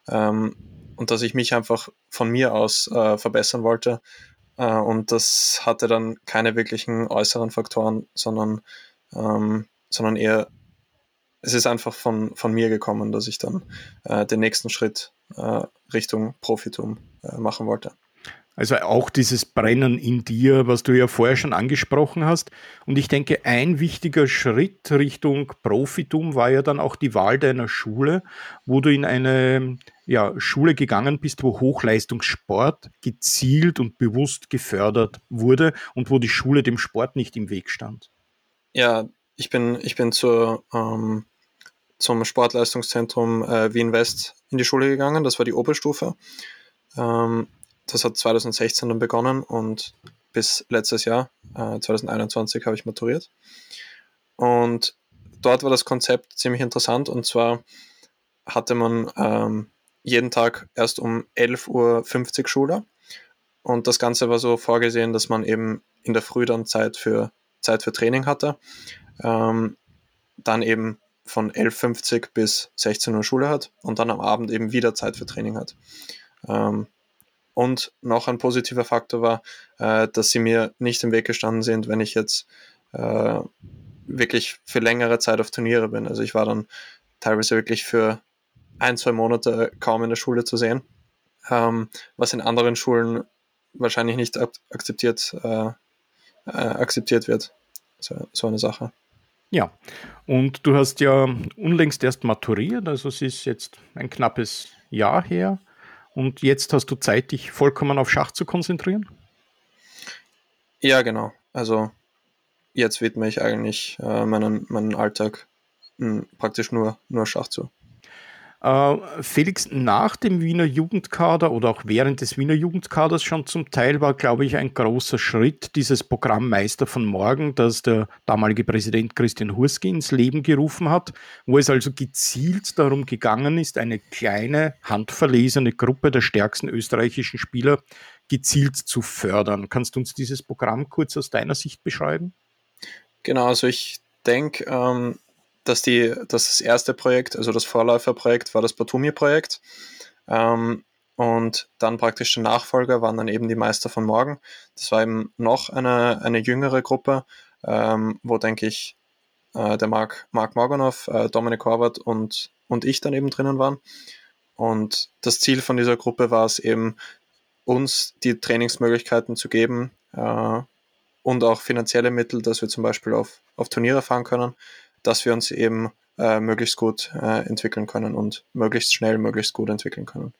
ähm, und dass ich mich einfach von mir aus äh, verbessern wollte. Äh, und das hatte dann keine wirklichen äußeren Faktoren, sondern, ähm, sondern eher, es ist einfach von, von mir gekommen, dass ich dann äh, den nächsten Schritt äh, Richtung Profitum machen wollte. Also auch dieses Brennen in dir, was du ja vorher schon angesprochen hast. Und ich denke, ein wichtiger Schritt Richtung Profitum war ja dann auch die Wahl deiner Schule, wo du in eine ja, Schule gegangen bist, wo Hochleistungssport gezielt und bewusst gefördert wurde und wo die Schule dem Sport nicht im Weg stand. Ja, ich bin, ich bin zur, ähm, zum Sportleistungszentrum äh, Wien West in die Schule gegangen. Das war die Oberstufe. Ähm, das hat 2016 dann begonnen und bis letztes Jahr, äh, 2021, habe ich maturiert. Und dort war das Konzept ziemlich interessant und zwar hatte man ähm, jeden Tag erst um 11.50 Uhr Schule und das Ganze war so vorgesehen, dass man eben in der Früh dann Zeit für, Zeit für Training hatte, ähm, dann eben von 11.50 bis 16 Uhr Schule hat und dann am Abend eben wieder Zeit für Training hat. Ähm, und noch ein positiver Faktor war, äh, dass sie mir nicht im Weg gestanden sind, wenn ich jetzt äh, wirklich für längere Zeit auf Turniere bin. Also ich war dann teilweise wirklich für ein, zwei Monate kaum in der Schule zu sehen, ähm, was in anderen Schulen wahrscheinlich nicht akzeptiert, äh, äh, akzeptiert wird. So, so eine Sache. Ja, und du hast ja unlängst erst maturiert, also es ist jetzt ein knappes Jahr her. Und jetzt hast du Zeit, dich vollkommen auf Schach zu konzentrieren? Ja, genau. Also jetzt widme ich eigentlich äh, meinen, meinen Alltag mh, hm, praktisch nur, nur Schach zu. Äh, Felix, nach dem Wiener Jugendkader oder auch während des Wiener Jugendkaders schon zum Teil war, glaube ich, ein großer Schritt dieses Programm Meister von Morgen, das der damalige Präsident Christian Hurski ins Leben gerufen hat, wo es also gezielt darum gegangen ist, eine kleine, handverlesene Gruppe der stärksten österreichischen Spieler gezielt zu fördern. Kannst du uns dieses Programm kurz aus deiner Sicht beschreiben? Genau, also ich denke, ähm, dass, die, dass das erste Projekt, also das Vorläuferprojekt, war das Batumi-Projekt. Ähm, und dann praktisch der Nachfolger waren dann eben die Meister von morgen. Das war eben noch eine, eine jüngere Gruppe, ähm, wo, denke ich, äh, der Marc, Marc Morganov, äh, Dominik Horvath und, und ich dann eben drinnen waren. Und das Ziel von dieser Gruppe war es eben, uns die Trainingsmöglichkeiten zu geben äh, und auch finanzielle Mittel, dass wir zum Beispiel auf, auf Turniere fahren können dass wir uns eben äh, möglichst gut äh, entwickeln können und möglichst schnell, möglichst gut entwickeln können.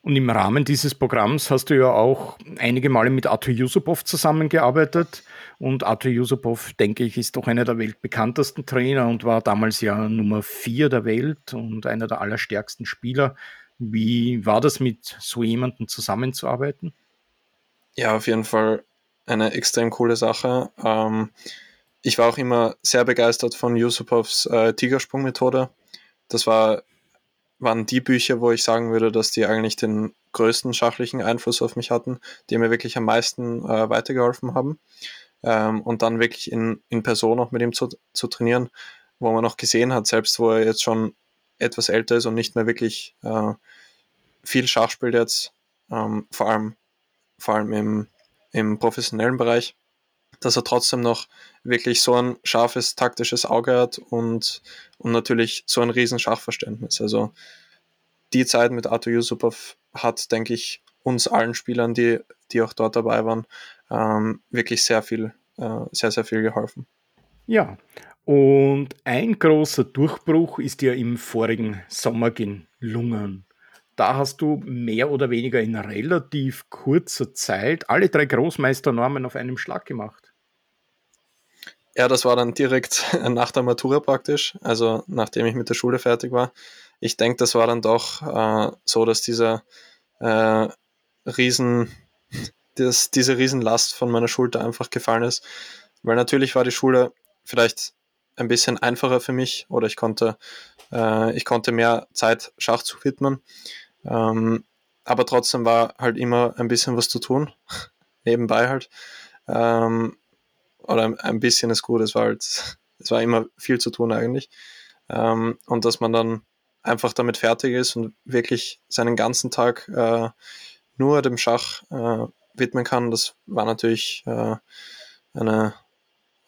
Und im Rahmen dieses Programms hast du ja auch einige Male mit Arthur Yusupov zusammengearbeitet. Und Arthur Yusupov, denke ich, ist doch einer der weltbekanntesten Trainer und war damals ja Nummer vier der Welt und einer der allerstärksten Spieler. Wie war das mit so jemandem zusammenzuarbeiten? Ja, auf jeden Fall eine extrem coole Sache. Ähm, ich war auch immer sehr begeistert von Yusupovs äh, Tigersprung-Methode. Das war, waren die Bücher, wo ich sagen würde, dass die eigentlich den größten schachlichen Einfluss auf mich hatten, die mir wirklich am meisten äh, weitergeholfen haben. Ähm, und dann wirklich in, in Person auch mit ihm zu, zu trainieren, wo man auch gesehen hat, selbst wo er jetzt schon etwas älter ist und nicht mehr wirklich äh, viel Schach spielt jetzt, ähm, vor allem, vor allem im, im professionellen Bereich, dass er trotzdem noch wirklich so ein scharfes taktisches Auge hat und, und natürlich so ein riesen Schachverständnis. Also die Zeit mit Arthur Yusupov hat, denke ich, uns allen Spielern, die, die auch dort dabei waren, ähm, wirklich sehr viel, äh, sehr, sehr viel geholfen. Ja, und ein großer Durchbruch ist ja im vorigen Sommer gelungen. Da hast du mehr oder weniger in relativ kurzer Zeit alle drei Großmeisternormen auf einem Schlag gemacht. Ja, das war dann direkt nach der Matura praktisch, also nachdem ich mit der Schule fertig war. Ich denke, das war dann doch äh, so, dass dieser äh, Riesen, dass diese Riesenlast von meiner Schulter einfach gefallen ist. Weil natürlich war die Schule vielleicht ein bisschen einfacher für mich oder ich konnte, äh, ich konnte mehr Zeit Schach zu widmen. Ähm, aber trotzdem war halt immer ein bisschen was zu tun, nebenbei halt. Ähm, oder ein bisschen ist gut, es war halt, es war immer viel zu tun eigentlich. Ähm, und dass man dann einfach damit fertig ist und wirklich seinen ganzen Tag äh, nur dem Schach äh, widmen kann, das war natürlich äh, eine,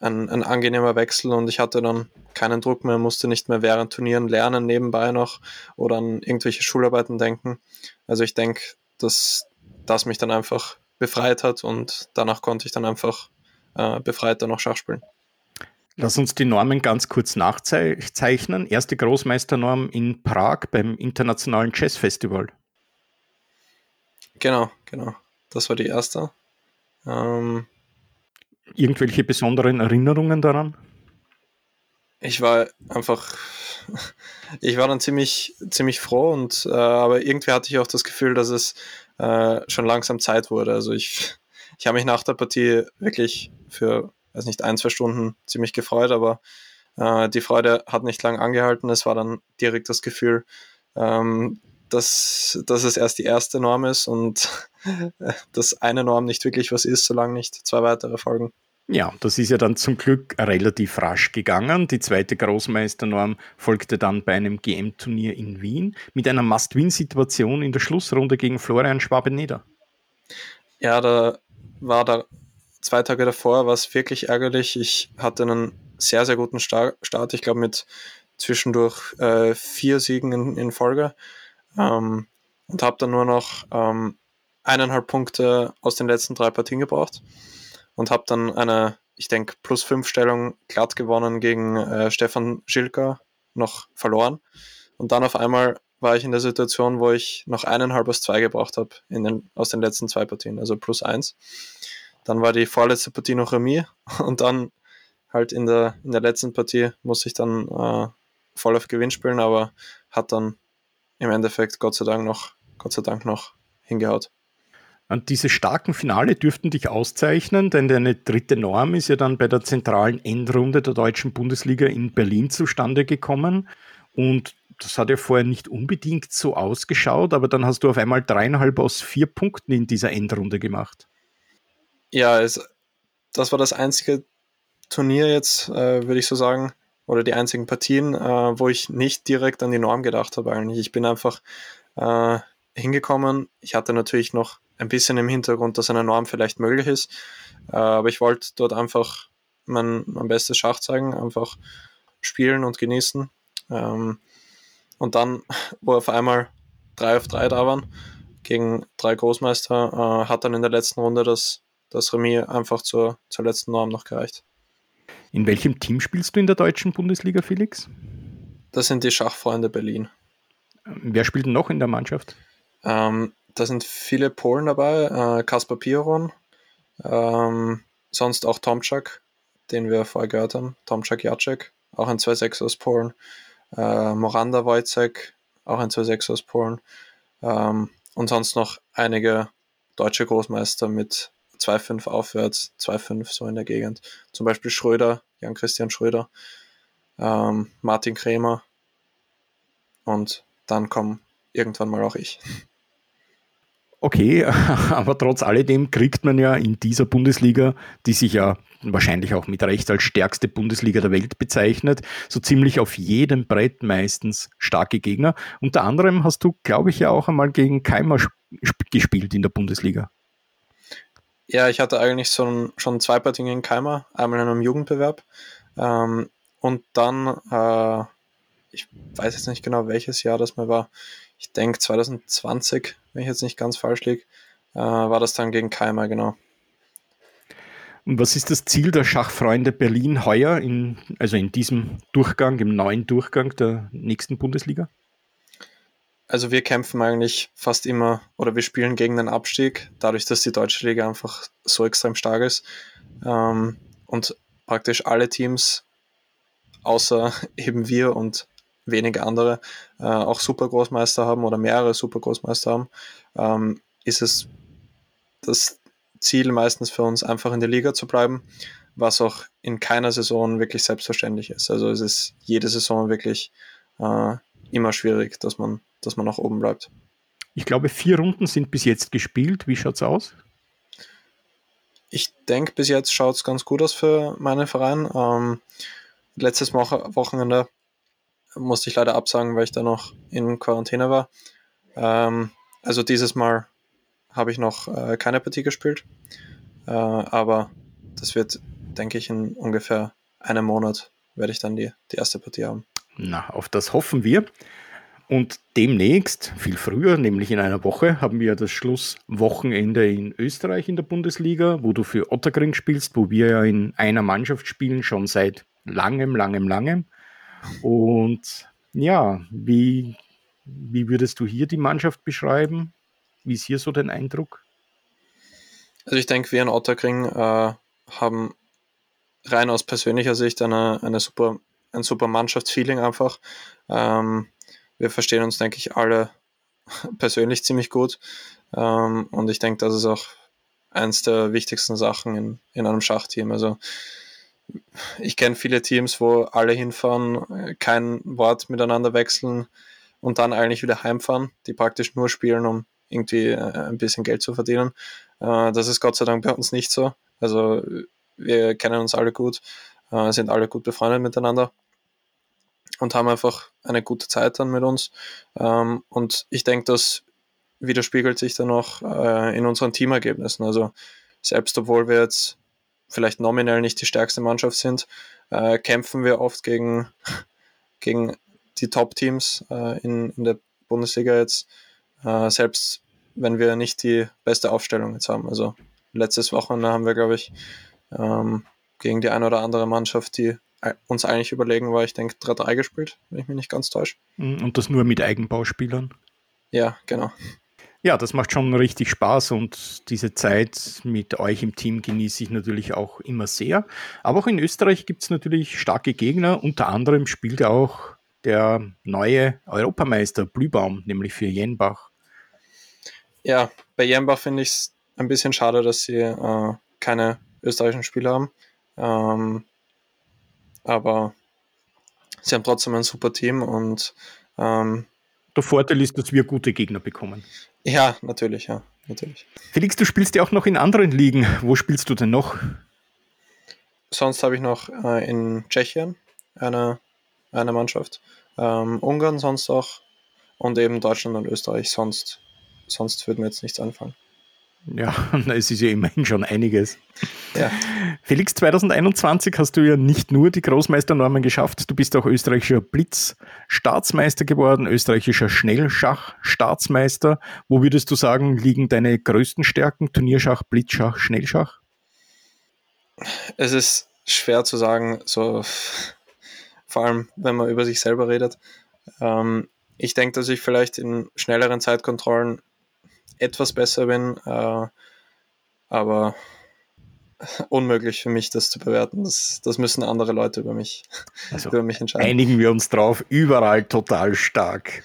ein, ein angenehmer Wechsel und ich hatte dann keinen Druck mehr, musste nicht mehr während Turnieren lernen nebenbei noch oder an irgendwelche Schularbeiten denken. Also ich denke, dass das mich dann einfach befreit hat und danach konnte ich dann einfach äh, befreiter noch Schach spielen. Lass uns die Normen ganz kurz nachzeichnen. Erste Großmeisternorm in Prag beim Internationalen Chess Festival. Genau, genau. Das war die erste. Ähm, Irgendwelche besonderen Erinnerungen daran? Ich war einfach, ich war dann ziemlich, ziemlich froh und äh, aber irgendwie hatte ich auch das Gefühl, dass es äh, schon langsam Zeit wurde. Also ich, ich habe mich nach der Partie wirklich für, weiß nicht, ein, zwei Stunden ziemlich gefreut, aber äh, die Freude hat nicht lang angehalten. Es war dann direkt das Gefühl, ähm, dass, dass es erst die erste Norm ist und dass eine Norm nicht wirklich was ist, solange nicht zwei weitere folgen. Ja, das ist ja dann zum Glück relativ rasch gegangen. Die zweite Großmeisternorm folgte dann bei einem GM-Turnier in Wien mit einer Must-Win-Situation in der Schlussrunde gegen Florian Schwabeneder. Ja, da war da zwei Tage davor, war es wirklich ärgerlich. Ich hatte einen sehr, sehr guten Start. Ich glaube, mit zwischendurch äh, vier Siegen in, in Folge. Ähm, und habe dann nur noch ähm, eineinhalb Punkte aus den letzten drei Partien gebraucht und habe dann eine, ich denke, plus fünf Stellung glatt gewonnen gegen äh, Stefan Schilker, noch verloren. Und dann auf einmal war ich in der Situation, wo ich noch eineinhalb aus zwei gebraucht habe den, aus den letzten zwei Partien, also plus eins. Dann war die vorletzte Partie noch Remis und dann halt in der, in der letzten Partie muss ich dann äh, voll auf Gewinn spielen, aber hat dann im Endeffekt Gott sei Dank noch, Gott sei Dank noch hingehaut. Und diese starken Finale dürften dich auszeichnen, denn deine dritte Norm ist ja dann bei der zentralen Endrunde der deutschen Bundesliga in Berlin zustande gekommen. Und das hat ja vorher nicht unbedingt so ausgeschaut, aber dann hast du auf einmal dreieinhalb aus vier Punkten in dieser Endrunde gemacht. Ja, es, das war das einzige Turnier jetzt, äh, würde ich so sagen, oder die einzigen Partien, äh, wo ich nicht direkt an die Norm gedacht habe eigentlich. Ich bin einfach äh, hingekommen. Ich hatte natürlich noch ein bisschen im Hintergrund, dass eine Norm vielleicht möglich ist, äh, aber ich wollte dort einfach mein, mein bestes Schach zeigen, einfach spielen und genießen. Ähm, und dann, wo auf einmal drei auf drei da waren, gegen drei Großmeister, äh, hat dann in der letzten Runde das, das Remis einfach zur, zur letzten Norm noch gereicht. In welchem Team spielst du in der deutschen Bundesliga, Felix? Das sind die Schachfreunde Berlin. Wer spielt noch in der Mannschaft? Ähm, da sind viele Polen dabei. Äh, Kaspar Piron, ähm, sonst auch Tomczak, den wir vorher gehört haben. Tomczak Jacek, auch ein 2-6 aus Polen. Äh, Moranda Wojcek, auch ein 2-6 aus Polen. Ähm, und sonst noch einige deutsche Großmeister mit 2,5 aufwärts, 2,5 so in der Gegend. Zum Beispiel Schröder, Jan-Christian Schröder, ähm, Martin Krämer und dann komme irgendwann mal auch ich. Okay, aber trotz alledem kriegt man ja in dieser Bundesliga, die sich ja wahrscheinlich auch mit Recht als stärkste Bundesliga der Welt bezeichnet, so ziemlich auf jedem Brett meistens starke Gegner. Unter anderem hast du, glaube ich, ja auch einmal gegen Keimer gespielt in der Bundesliga. Ja, ich hatte eigentlich schon, schon zwei Partien in Keimer, einmal in einem Jugendbewerb ähm, und dann, äh, ich weiß jetzt nicht genau, welches Jahr das mal war, ich denke 2020, wenn ich jetzt nicht ganz falsch liege, äh, war das dann gegen Keimer, genau. Und was ist das Ziel der Schachfreunde Berlin heuer, in, also in diesem Durchgang, im neuen Durchgang der nächsten Bundesliga? Also wir kämpfen eigentlich fast immer oder wir spielen gegen den Abstieg, dadurch, dass die deutsche Liga einfach so extrem stark ist. Ähm, und praktisch alle Teams, außer eben wir und wenige andere, äh, auch Supergroßmeister haben oder mehrere Supergroßmeister haben, ähm, ist es das Ziel meistens für uns, einfach in der Liga zu bleiben, was auch in keiner Saison wirklich selbstverständlich ist. Also es ist jede Saison wirklich äh, immer schwierig, dass man, dass man nach oben bleibt. Ich glaube, vier Runden sind bis jetzt gespielt. Wie schaut es aus? Ich denke, bis jetzt schaut es ganz gut aus für meinen Verein. Ähm, letztes Wochenende musste ich leider absagen, weil ich da noch in Quarantäne war. Ähm, also dieses Mal habe ich noch äh, keine Partie gespielt, äh, aber das wird, denke ich, in ungefähr einem Monat werde ich dann die, die erste Partie haben. Na, auf das hoffen wir. Und demnächst, viel früher, nämlich in einer Woche, haben wir das Schlusswochenende in Österreich in der Bundesliga, wo du für Otterkring spielst, wo wir ja in einer Mannschaft spielen, schon seit langem, langem, langem. Und ja, wie, wie würdest du hier die Mannschaft beschreiben? Wie ist hier so dein Eindruck? Also ich denke, wir in Otterkring äh, haben rein aus persönlicher Sicht eine, eine super, ein super Mannschaftsfeeling einfach. Ähm, wir verstehen uns, denke ich, alle persönlich ziemlich gut. Ähm, und ich denke, das ist auch eins der wichtigsten Sachen in, in einem Schachteam. Also ich kenne viele Teams, wo alle hinfahren, kein Wort miteinander wechseln und dann eigentlich wieder heimfahren, die praktisch nur spielen, um irgendwie äh, ein bisschen Geld zu verdienen. Äh, das ist Gott sei Dank bei uns nicht so. Also wir kennen uns alle gut, äh, sind alle gut befreundet miteinander und haben einfach eine gute Zeit dann mit uns. Ähm, und ich denke, das widerspiegelt sich dann auch äh, in unseren Teamergebnissen. Also selbst obwohl wir jetzt vielleicht nominell nicht die stärkste Mannschaft sind, äh, kämpfen wir oft gegen, gegen die Top-Teams in, in der Bundesliga jetzt, selbst wenn wir nicht die beste Aufstellung jetzt haben. Also letztes Wochenende haben wir, glaube ich, ähm, gegen die eine oder andere Mannschaft, die uns eigentlich überlegen war, ich denke, 3-3 gespielt, wenn ich mich nicht ganz täusche. Mhm, und das nur mit Eigenbauspielern? Ja, genau. Ja, das macht schon richtig Spaß und diese Zeit mit euch im Team genieße ich natürlich auch immer sehr. Aber auch in Österreich gibt es natürlich starke Gegner. Unter anderem spielt auch der neue Europameister Blühbaum, nämlich für Jenbach. Ja, bei Jenbach finde ich es ein bisschen schade, dass sie äh, keine österreichischen Spieler haben. Ähm, aber sie haben trotzdem ein super Team und ähm, der Vorteil ist, dass wir gute Gegner bekommen. Ja, natürlich, ja, natürlich. Felix, du spielst ja auch noch in anderen Ligen. Wo spielst du denn noch? Sonst habe ich noch äh, in Tschechien eine, eine Mannschaft, ähm, Ungarn sonst auch und eben Deutschland und Österreich. Sonst, sonst würde mir jetzt nichts anfangen. Ja, es ist ja immerhin schon einiges. Ja. Felix, 2021 hast du ja nicht nur die Großmeisternormen geschafft, du bist auch österreichischer Blitz-Staatsmeister geworden, österreichischer Schnellschach-Staatsmeister. Wo würdest du sagen, liegen deine größten Stärken? Turnierschach, Blitzschach, Schnellschach? Es ist schwer zu sagen, so vor allem, wenn man über sich selber redet. Ähm, ich denke, dass ich vielleicht in schnelleren Zeitkontrollen etwas besser bin, äh, aber unmöglich für mich, das zu bewerten. Das, das müssen andere Leute über mich, also über mich entscheiden. Einigen wir uns drauf, überall total stark.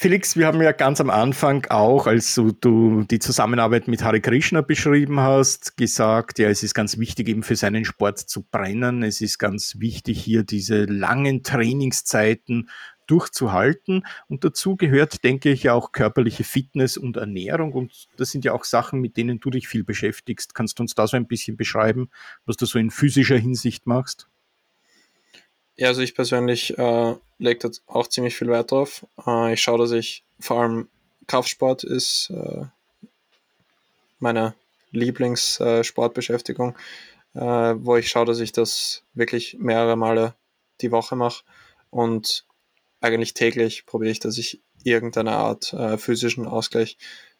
Felix, wir haben ja ganz am Anfang auch, als du, die Zusammenarbeit mit Hare Krishna beschrieben hast, gesagt, ja, es ist ganz wichtig, eben für seinen Sport zu brennen. Es ist ganz wichtig, hier diese langen Trainingszeiten durchzuhalten. Und dazu gehört, denke ich, auch körperliche Fitness und Ernährung. Und das sind ja auch Sachen, mit denen du dich viel beschäftigst. Kannst du uns da so ein bisschen beschreiben, was du so in physischer Hinsicht machst? Ja, also ich persönlich äh, lege da auch ziemlich viel Wert drauf. Äh, ich schaue, dass ich vor allem Kraftsport ist äh, meine Lieblingssportbeschäftigung, äh, wo ich schaue, dass ich das wirklich mehrere Male die Woche mache und eigentlich täglich probiere ich, dass ich irgendeine Art äh, physischen Ausgleich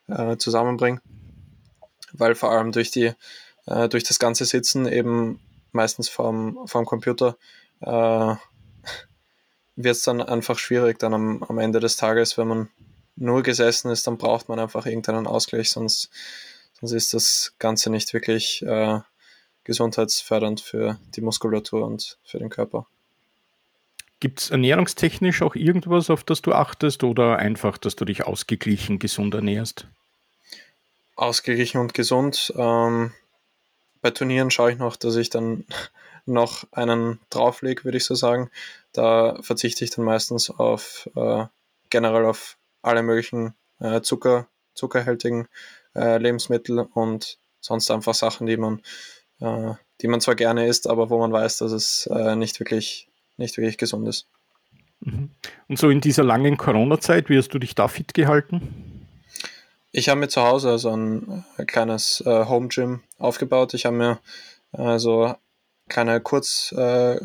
äh, zusammenbringe. Weil vor allem durch die, äh, durch das ganze Sitzen eben meistens vorm, vorm Computer äh, wird es dann einfach schwierig dann am, am Ende des Tages, wenn man nur gesessen ist, dann braucht man einfach irgendeinen Ausgleich, sonst, sonst ist das Ganze nicht wirklich äh, gesundheitsfördernd für die Muskulatur und für den Körper. Gibt es ernährungstechnisch auch irgendwas, auf das du achtest oder einfach, dass du dich ausgeglichen gesund ernährst? ausgeglichen und gesund. Ähm, bei Turnieren schaue ich noch, dass ich dann noch einen drauflege, würde ich so sagen. Da verzichte ich dann meistens auf äh, generell auf alle möglichen äh, Zucker, zuckerhaltigen äh, Lebensmittel und sonst einfach Sachen, die man, äh, die man zwar gerne isst, aber wo man weiß, dass es äh, nicht wirklich, nicht wirklich gesund ist. Mhm. Und so in dieser langen Corona-Zeit, wie hast du dich da fit gehalten? Ich habe mir zu Hause also ein, ein kleines äh, Home Gym aufgebaut. Ich habe mir äh, so kleine Kurz, äh,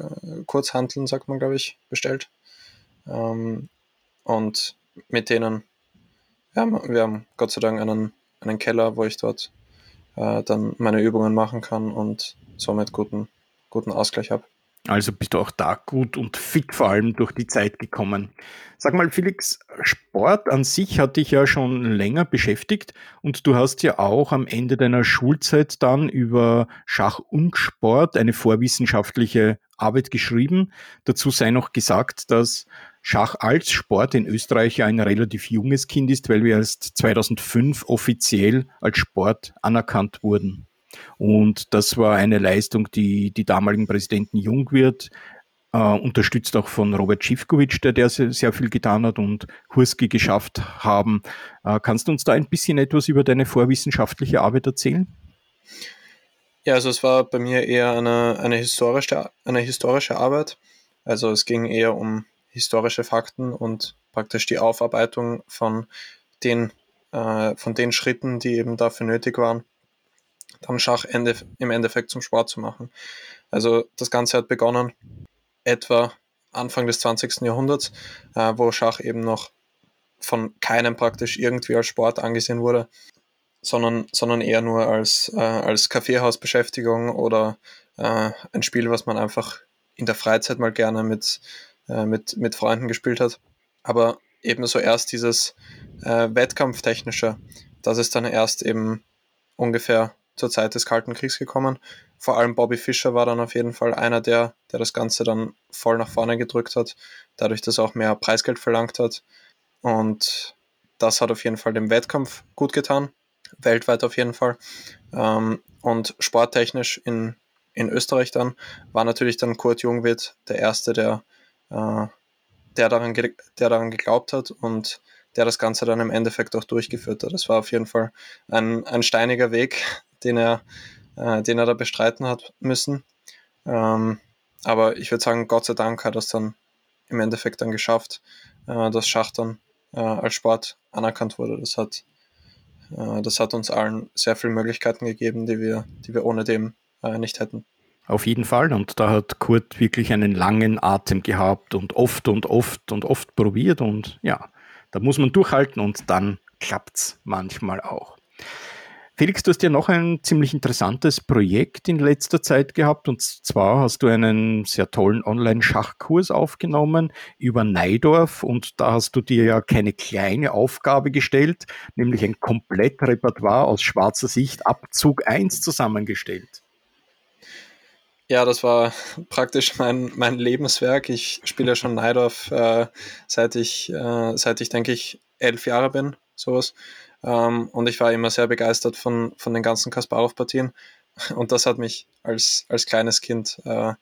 Kurzhanteln, sagt man, glaube ich, bestellt. Ähm, und mit denen, ja, wir haben Gott sei Dank einen, einen Keller, wo ich dort äh, dann meine Übungen machen kann und somit guten, guten Ausgleich habe. Also bist du auch da gut und fit vor allem durch die Zeit gekommen. Sag mal, Felix, Sport an sich hat dich ja schon länger beschäftigt und du hast ja auch am Ende deiner Schulzeit dann über Schach und Sport eine vorwissenschaftliche Arbeit geschrieben. Dazu sei noch gesagt, dass Schach als Sport in Österreich ja ein relativ junges Kind ist, weil wir erst 2005 offiziell als Sport anerkannt wurden. Und das war eine Leistung, die die damaligen Präsidenten Jungwirth, äh, unterstützt auch von Robert Schifkovic, der, der sehr, sehr, viel getan hat und Hurski geschafft haben. Äh, kannst du uns da ein bisschen etwas über deine vorwissenschaftliche Arbeit erzählen? Ja, also es war bei mir eher eine, eine, historische, eine historische Arbeit. Also es ging eher um historische Fakten und praktisch die Aufarbeitung von den, äh, von den Schritten, die eben dafür nötig waren, dann Schach Ende, im Endeffekt zum Sport zu machen. Also das Ganze hat begonnen etwa Anfang des 20. Jahrhunderts, äh, wo Schach eben noch von keinem praktisch irgendwie als Sport angesehen wurde, sondern, sondern eher nur als, äh, als Kaffeehausbeschäftigung oder äh, ein Spiel, was man einfach in der Freizeit mal gerne mit, äh, mit, mit Freunden gespielt hat. Aber ebenso erst dieses äh, Wettkampftechnische, das ist dann erst eben ungefähr zur Zeit des Kalten Kriegs gekommen. Vor allem Bobby Fischer war dann auf jeden Fall einer, der, der das Ganze dann voll nach vorne gedrückt hat, dadurch, dass er auch mehr Preisgeld verlangt hat. Und das hat auf jeden Fall dem Wettkampf gut getan, weltweit auf jeden Fall. Ähm, und sporttechnisch in, in Österreich dann war natürlich dann Kurt Jungwirth der Erste, der, äh, der, daran der daran geglaubt hat und der das Ganze dann im Endeffekt auch durchgeführt hat. Das war auf jeden Fall ein, ein steiniger Weg, den er, äh, den er da bestreiten hat müssen. Ähm, aber ich würde sagen, Gott sei Dank hat er es dann im Endeffekt dann geschafft, äh, dass Schach dann äh, als Sport anerkannt wurde. Das hat, äh, das hat uns allen sehr viele Möglichkeiten gegeben, die wir, die wir ohne dem äh, nicht hätten. Auf jeden Fall. Und da hat Kurt wirklich einen langen Atem gehabt und oft und oft und oft probiert. Und ja, da muss man durchhalten und dann klappt es manchmal auch. Felix, du hast ja noch ein ziemlich interessantes Projekt in letzter Zeit gehabt und zwar hast du einen sehr tollen Online-Schachkurs aufgenommen über Neidorf und da hast du dir ja keine kleine Aufgabe gestellt, nämlich ein Komplettrepertoire aus schwarzer Sicht Abzug 1 zusammengestellt. Ja, das war praktisch mein, mein Lebenswerk. Ich spiele ja schon Neidorf äh, seit ich, äh, seit ich denke ich elf Jahre bin, sowas. Ähm, und ich war immer sehr begeistert von, von den ganzen Kasparov-Partien. Und das hat mich als, als kleines Kind äh,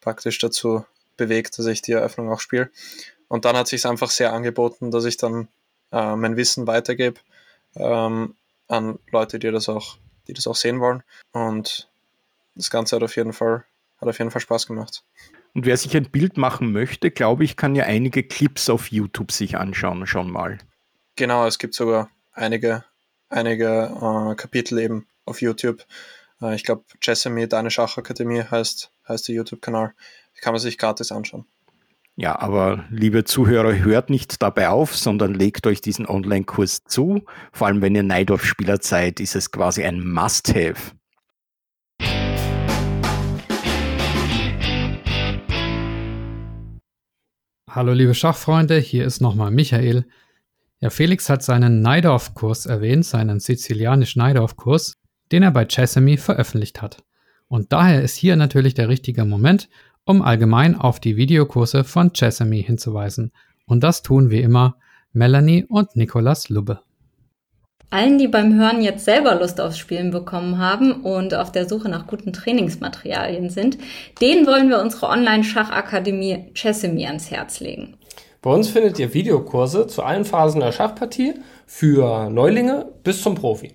praktisch dazu bewegt, dass ich die Eröffnung auch spiele. Und dann hat sich einfach sehr angeboten, dass ich dann äh, mein Wissen weitergebe ähm, an Leute, die das auch, die das auch sehen wollen. Und das Ganze hat auf jeden Fall, hat auf jeden Fall Spaß gemacht. Und wer sich ein Bild machen möchte, glaube ich, kann ja einige Clips auf YouTube sich anschauen, schon mal. Genau, es gibt sogar einige, einige äh, Kapitel eben auf YouTube. Äh, ich glaube, Jessamy, deine Schachakademie heißt, heißt der YouTube-Kanal. Kann man sich gratis anschauen. Ja, aber liebe Zuhörer, hört nicht dabei auf, sondern legt euch diesen Online-Kurs zu. Vor allem, wenn ihr Neidorf-Spieler seid, ist es quasi ein Must-Have. Hallo liebe Schachfreunde, hier ist nochmal Michael. Ja, Felix hat seinen Neidorf-Kurs erwähnt, seinen sizilianisch-Neidorf-Kurs, den er bei Chessamy veröffentlicht hat. Und daher ist hier natürlich der richtige Moment, um allgemein auf die Videokurse von Chessamy hinzuweisen. Und das tun wie immer Melanie und Nicolas Lubbe. Allen, die beim Hören jetzt selber Lust aufs Spielen bekommen haben und auf der Suche nach guten Trainingsmaterialien sind, denen wollen wir unsere Online-Schachakademie Chessemy ans Herz legen. Bei uns findet ihr Videokurse zu allen Phasen der Schachpartie für Neulinge bis zum Profi.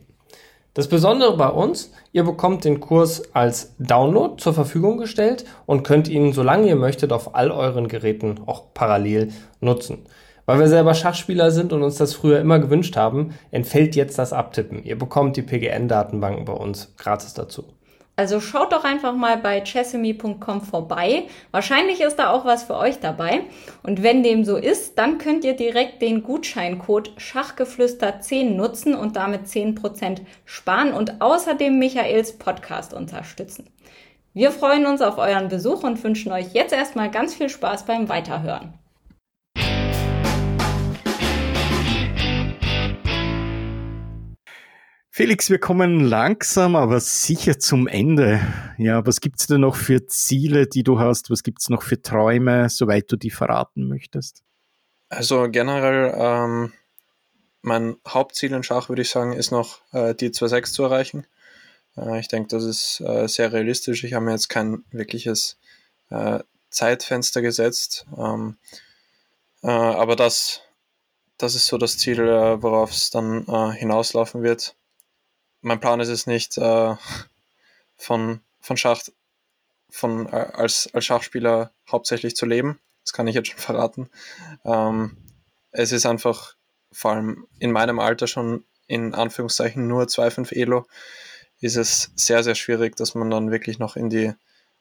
Das Besondere bei uns, ihr bekommt den Kurs als Download zur Verfügung gestellt und könnt ihn, solange ihr möchtet, auf all euren Geräten auch parallel nutzen. Weil wir selber Schachspieler sind und uns das früher immer gewünscht haben, entfällt jetzt das Abtippen. Ihr bekommt die PGN-Datenbanken bei uns gratis dazu. Also schaut doch einfach mal bei chessemy.com vorbei. Wahrscheinlich ist da auch was für euch dabei. Und wenn dem so ist, dann könnt ihr direkt den Gutscheincode Schachgeflüster10 nutzen und damit 10% sparen und außerdem Michaels Podcast unterstützen. Wir freuen uns auf euren Besuch und wünschen euch jetzt erstmal ganz viel Spaß beim Weiterhören. Felix, wir kommen langsam, aber sicher zum Ende. Ja, was gibt's denn noch für Ziele, die du hast? Was gibt's noch für Träume, soweit du die verraten möchtest? Also generell, ähm, mein Hauptziel in Schach, würde ich sagen, ist noch äh, die 2.6 zu erreichen. Äh, ich denke, das ist äh, sehr realistisch. Ich habe mir jetzt kein wirkliches äh, Zeitfenster gesetzt. Ähm, äh, aber das, das ist so das Ziel, äh, worauf es dann hinauslaufen wird mein Plan ist es nicht, äh, von, von Schach, von, äh, als, als Schachspieler hauptsächlich zu leben. Das kann ich jetzt schon verraten. Ähm, es ist einfach, vor allem in meinem Alter schon in Anführungszeichen nur 2,5 Elo, ist es sehr, sehr schwierig, dass man dann wirklich noch in die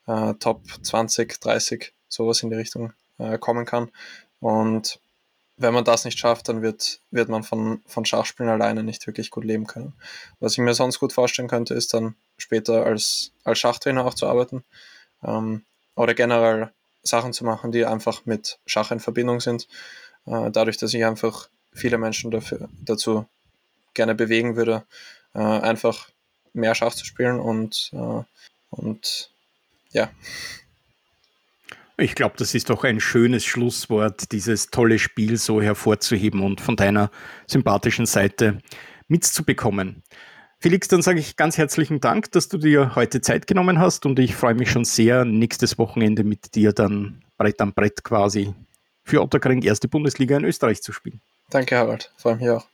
äh, Top 20, 30, sowas in die Richtung äh, kommen kann. Und wenn man das nicht schafft, dann wird, wird man von, von Schachspielen alleine nicht wirklich gut leben können. Was ich mir sonst gut vorstellen könnte, ist dann später als, als Schachtrainer auch zu arbeiten ähm, oder generell Sachen zu machen, die einfach mit Schach in Verbindung sind. Äh, dadurch, dass ich einfach viele Menschen dafür, dazu gerne bewegen würde, äh, einfach mehr Schach zu spielen und, äh, und ja. Ich glaube, das ist doch ein schönes Schlusswort, dieses tolle Spiel so hervorzuheben und von deiner sympathischen Seite mitzubekommen. Felix, dann sage ich ganz herzlichen Dank, dass du dir heute Zeit genommen hast und ich freue mich schon sehr, nächstes Wochenende mit dir dann Brett am Brett quasi für Otterkring erste Bundesliga in Österreich zu spielen. Danke, Harald. Freue mich auch.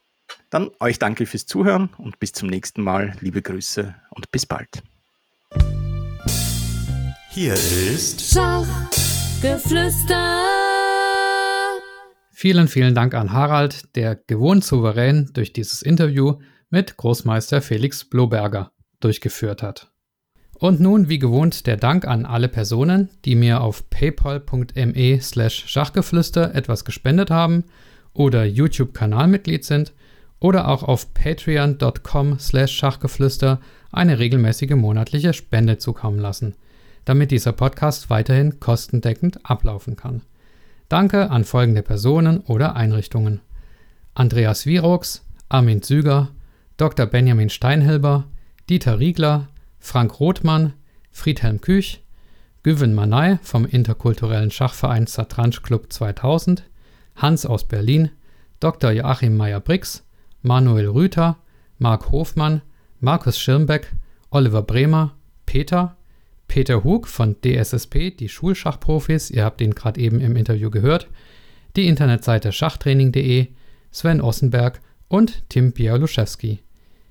Dann euch danke fürs Zuhören und bis zum nächsten Mal. Liebe Grüße und bis bald. Hier ist Schach Geflüster. Vielen, vielen Dank an Harald, der gewohnt souverän durch dieses Interview mit Großmeister Felix Bloberger durchgeführt hat. Und nun, wie gewohnt, der Dank an alle Personen, die mir auf paypal.me slash Schachgeflüster etwas gespendet haben oder YouTube-Kanalmitglied sind oder auch auf patreon.com slash Schachgeflüster eine regelmäßige monatliche Spende zukommen lassen – damit dieser Podcast weiterhin kostendeckend ablaufen kann. Danke an folgende Personen oder Einrichtungen. Andreas Wirox, Armin Züger, Dr. Benjamin Steinhilber, Dieter Riegler, Frank Rothmann, Friedhelm Küch, Güven Manay vom interkulturellen Schachverein Satranj Club 2000, Hans aus Berlin, Dr. Joachim Meyer-Brix, Manuel Rüther, Marc Hofmann, Markus Schirmbeck, Oliver Bremer, Peter, Peter Hug von DSSP, die Schulschachprofis, ihr habt ihn gerade eben im Interview gehört, die Internetseite schachtraining.de, Sven Ossenberg und Tim Bialuszewski.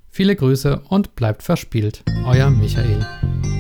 Viele Grüße und bleibt verspielt. Euer Michael.